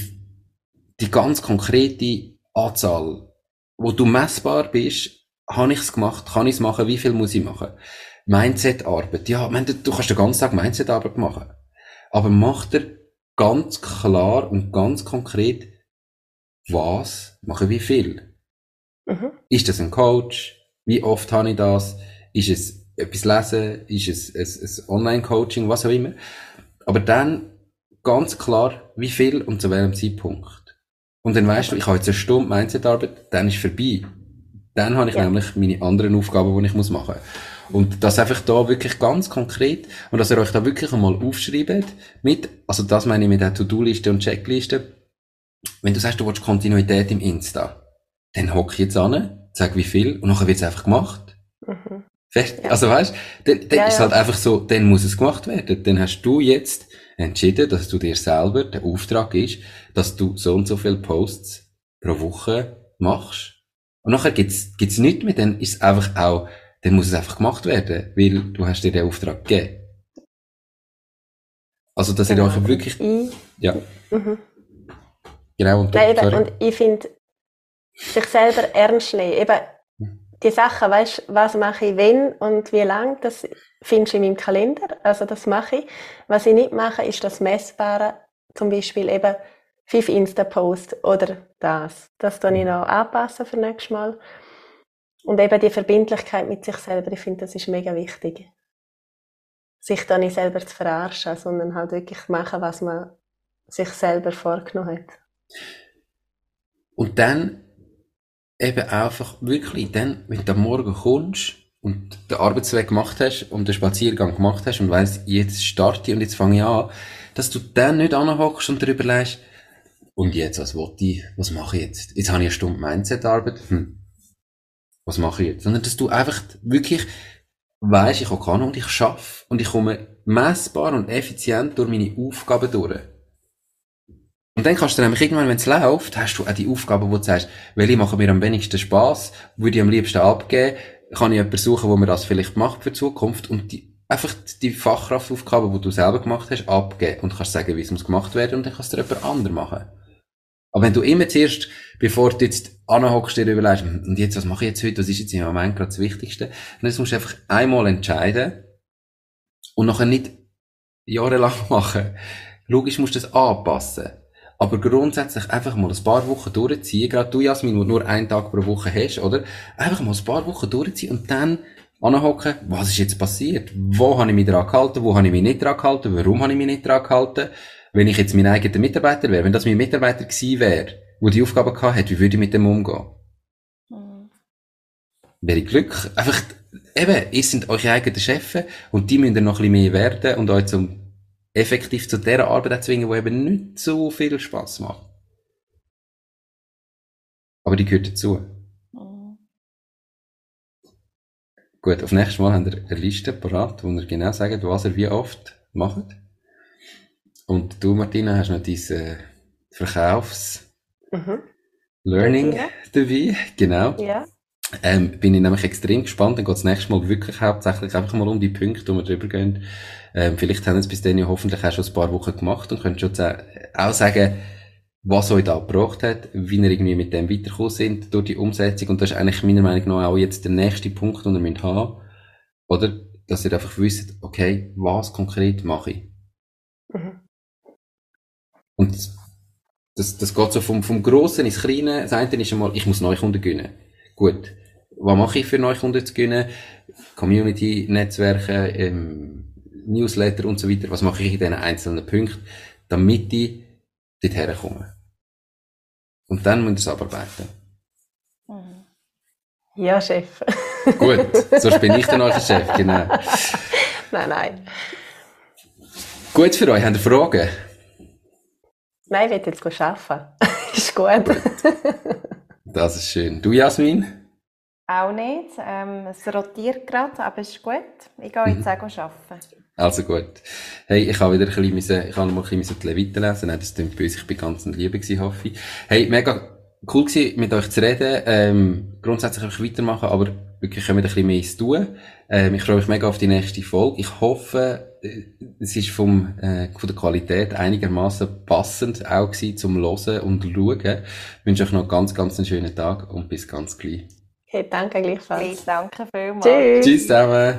die ganz konkrete Anzahl, wo du messbar bist, habe ich es gemacht, kann ich es machen, wie viel muss ich machen? Mindset-Arbeit, ja, meine, du kannst den ganzen Tag Mindset-Arbeit machen. Aber mach dir ganz klar und ganz konkret, was mache wie viel?
Mhm.
Ist das ein Coach? Wie oft habe ich das? Ist es etwas lesen? Ist es ein, ein Online-Coaching? Was auch immer. Aber dann ganz klar, wie viel und zu welchem Zeitpunkt. Und dann weißt du, ich habe jetzt eine Stunde Mindset-Arbeit, dann ist vorbei. Dann habe ich
Ja.
nämlich meine anderen Aufgaben, die ich muss machen muss. Und das einfach da wirklich ganz konkret und dass ihr euch da wirklich einmal aufschreibt mit, also das meine ich mit der To-Do-Liste und Checkliste. Wenn du sagst, du willst Kontinuität im Insta, dann hock ich jetzt an, sag wie viel und nachher wird es einfach gemacht.
Mhm. Ja.
Also weißt, dann, dann
Ja,
ist
ja.
halt einfach so, dann muss es gemacht werden. Dann hast du jetzt entschieden, dass du dir selber, der Auftrag ist, dass du so und so viele Posts pro Woche machst. Und nachher gibt's, gibt's nichts mehr, dann ist es einfach auch, dann muss es einfach gemacht werden, weil du hast dir den Auftrag gegeben. Also, dass ihr euch wirklich,
Ich,
ja,
mhm.
Genau, und,
Nein, eben, und ich finde, sich selber ernst nehmen. Eben, die Sachen, weißt was mache ich wenn und wie lang, das findest du in meinem Kalender. Also, das mache ich. Was ich nicht mache, ist das Messbare. Zum Beispiel eben fünf Insta-Posts oder das. Das tue ich noch anpassen für nächstes Mal. Und eben die Verbindlichkeit mit sich selber, ich finde, das ist mega wichtig. Sich da nicht selber zu verarschen, sondern halt wirklich machen, was man sich selber vorgenommen hat.
Und dann eben einfach wirklich, dann, wenn du am Morgen kommst und den Arbeitsweg gemacht hast und den Spaziergang gemacht hast und weißt, jetzt starte ich und jetzt fange ich an, dass du dann nicht anhockst und darüber lässt, und jetzt, was wollte ich, was mache ich jetzt? Jetzt habe ich eine Stunde Mindset-Arbeit, hm. Was mache ich jetzt? Sondern, dass du einfach wirklich weisst, ich kann und ich schaffe und ich komme messbar und effizient durch meine Aufgaben durch. Und dann kannst du nämlich irgendwann, wenn es läuft, hast du auch die Aufgaben, wo du sagst, welche machen mir am wenigsten Spaß, würde ich am liebsten abgeben, kann ich jemanden suchen, wo mir das vielleicht macht für die Zukunft und die, einfach die Fachkraftaufgaben, die du selber gemacht hast, abgeben und kannst sagen, wie es gemacht werden und dann kannst du jemand anderes machen. Aber wenn du immer zuerst, bevor du jetzt anhockst, dir überlegst, "Hm, und jetzt, was mache ich jetzt heute, was ist jetzt im Moment gerade das Wichtigste, dann musst du einfach einmal entscheiden und nachher nicht jahrelang machen. Logisch musst du das anpassen. Aber grundsätzlich einfach mal ein paar Wochen durchziehen, gerade du, Jasmin, wo du nur einen Tag pro Woche hast, oder? Einfach mal ein paar Wochen durchziehen und dann anhocken, was ist jetzt passiert? Wo habe ich mich dran gehalten? Wo habe ich mich nicht dran gehalten? Warum habe ich mich nicht dran gehalten? Wenn ich jetzt mein eigener Mitarbeiter wäre, wenn das mein Mitarbeiter gewesen wäre, wo die Aufgabe gehabt hat, wie würde ich mit dem umgehen?
Mhm.
Wäre ich Glück. Einfach, eben, ihr seid eure eigenen Chefs und die müssen ihr noch ein bisschen mehr werden und euch zum effektiv zu der Arbeit zwingen, die eben nicht so viel Spaß macht. Aber die gehört dazu.
Mhm.
Gut, auf nächstes Mal haben wir eine Liste parat, wo ihr genau sagt, was ihr wie oft macht. Und du, Martina, hast noch diese Verkaufs-Learning
Mhm.
Dabei. Genau.
Ja.
Ähm, bin ich nämlich extrem gespannt. Dann geht es nächstes Mal wirklich hauptsächlich einfach mal um die Punkte, wo wir drüber gehen. Ähm, vielleicht haben wir es bis dann ja hoffentlich auch schon ein paar Wochen gemacht und könnt schon auch sagen, was euch da gebracht hat, wie ihr irgendwie mit dem weitergekommen sind durch die Umsetzung. Und das ist eigentlich meiner Meinung nach auch jetzt der nächste Punkt, den ihr müsst haben. Oder? Dass ihr einfach wisst, okay, was konkret mache ich?
Mhm.
Und das, das geht so vom, vom Grossen ins Kleine. Das eine ist einmal, ich muss Neukunden gewinnen. Gut. Was mache ich für Neukunden zu gewinnen? Community, Netzwerke, ähm, Newsletter und so weiter. Was mache ich in diesen einzelnen Punkten, damit ich dort herkomme? Und dann müsst ihr es abarbeiten.
Ja, Chef.
Gut, sonst bin ich dann euer Chef, genau.
nein, nein.
Gut für euch, habt ihr Fragen?
Nein, ich will jetzt arbeiten. ist gut.
Das ist schön. Du, Jasmin?
Auch nicht. Ähm, es rotiert gerade, aber es ist gut. Ich gehe jetzt auch arbeiten.
Also gut. Hey, ich habe wieder ein bisschen, müssen, ich habe noch mal ein bisschen die Leviten lesen. Nein, das klingt böse. Ich bin ganz in Liebe gewesen, hoffe ich. Hey, mega cool gewesen, mit euch zu reden. Ähm, grundsätzlich einfach weitermachen, aber wirklich können wir ein bisschen mehr zu tun. Ähm, ich freue mich mega auf die nächste Folge. Ich hoffe, äh, es ist vom, äh, von der Qualität einigermaßen passend auch gewesen zum Hören und Schauen. Ich wünsche euch noch ganz, ganz einen schönen Tag und bis ganz gleich.
Hey, danke gleichfalls.
Hey, danke vielmals.
Tschüss.
Tschüss zusammen.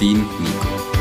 dein Nico.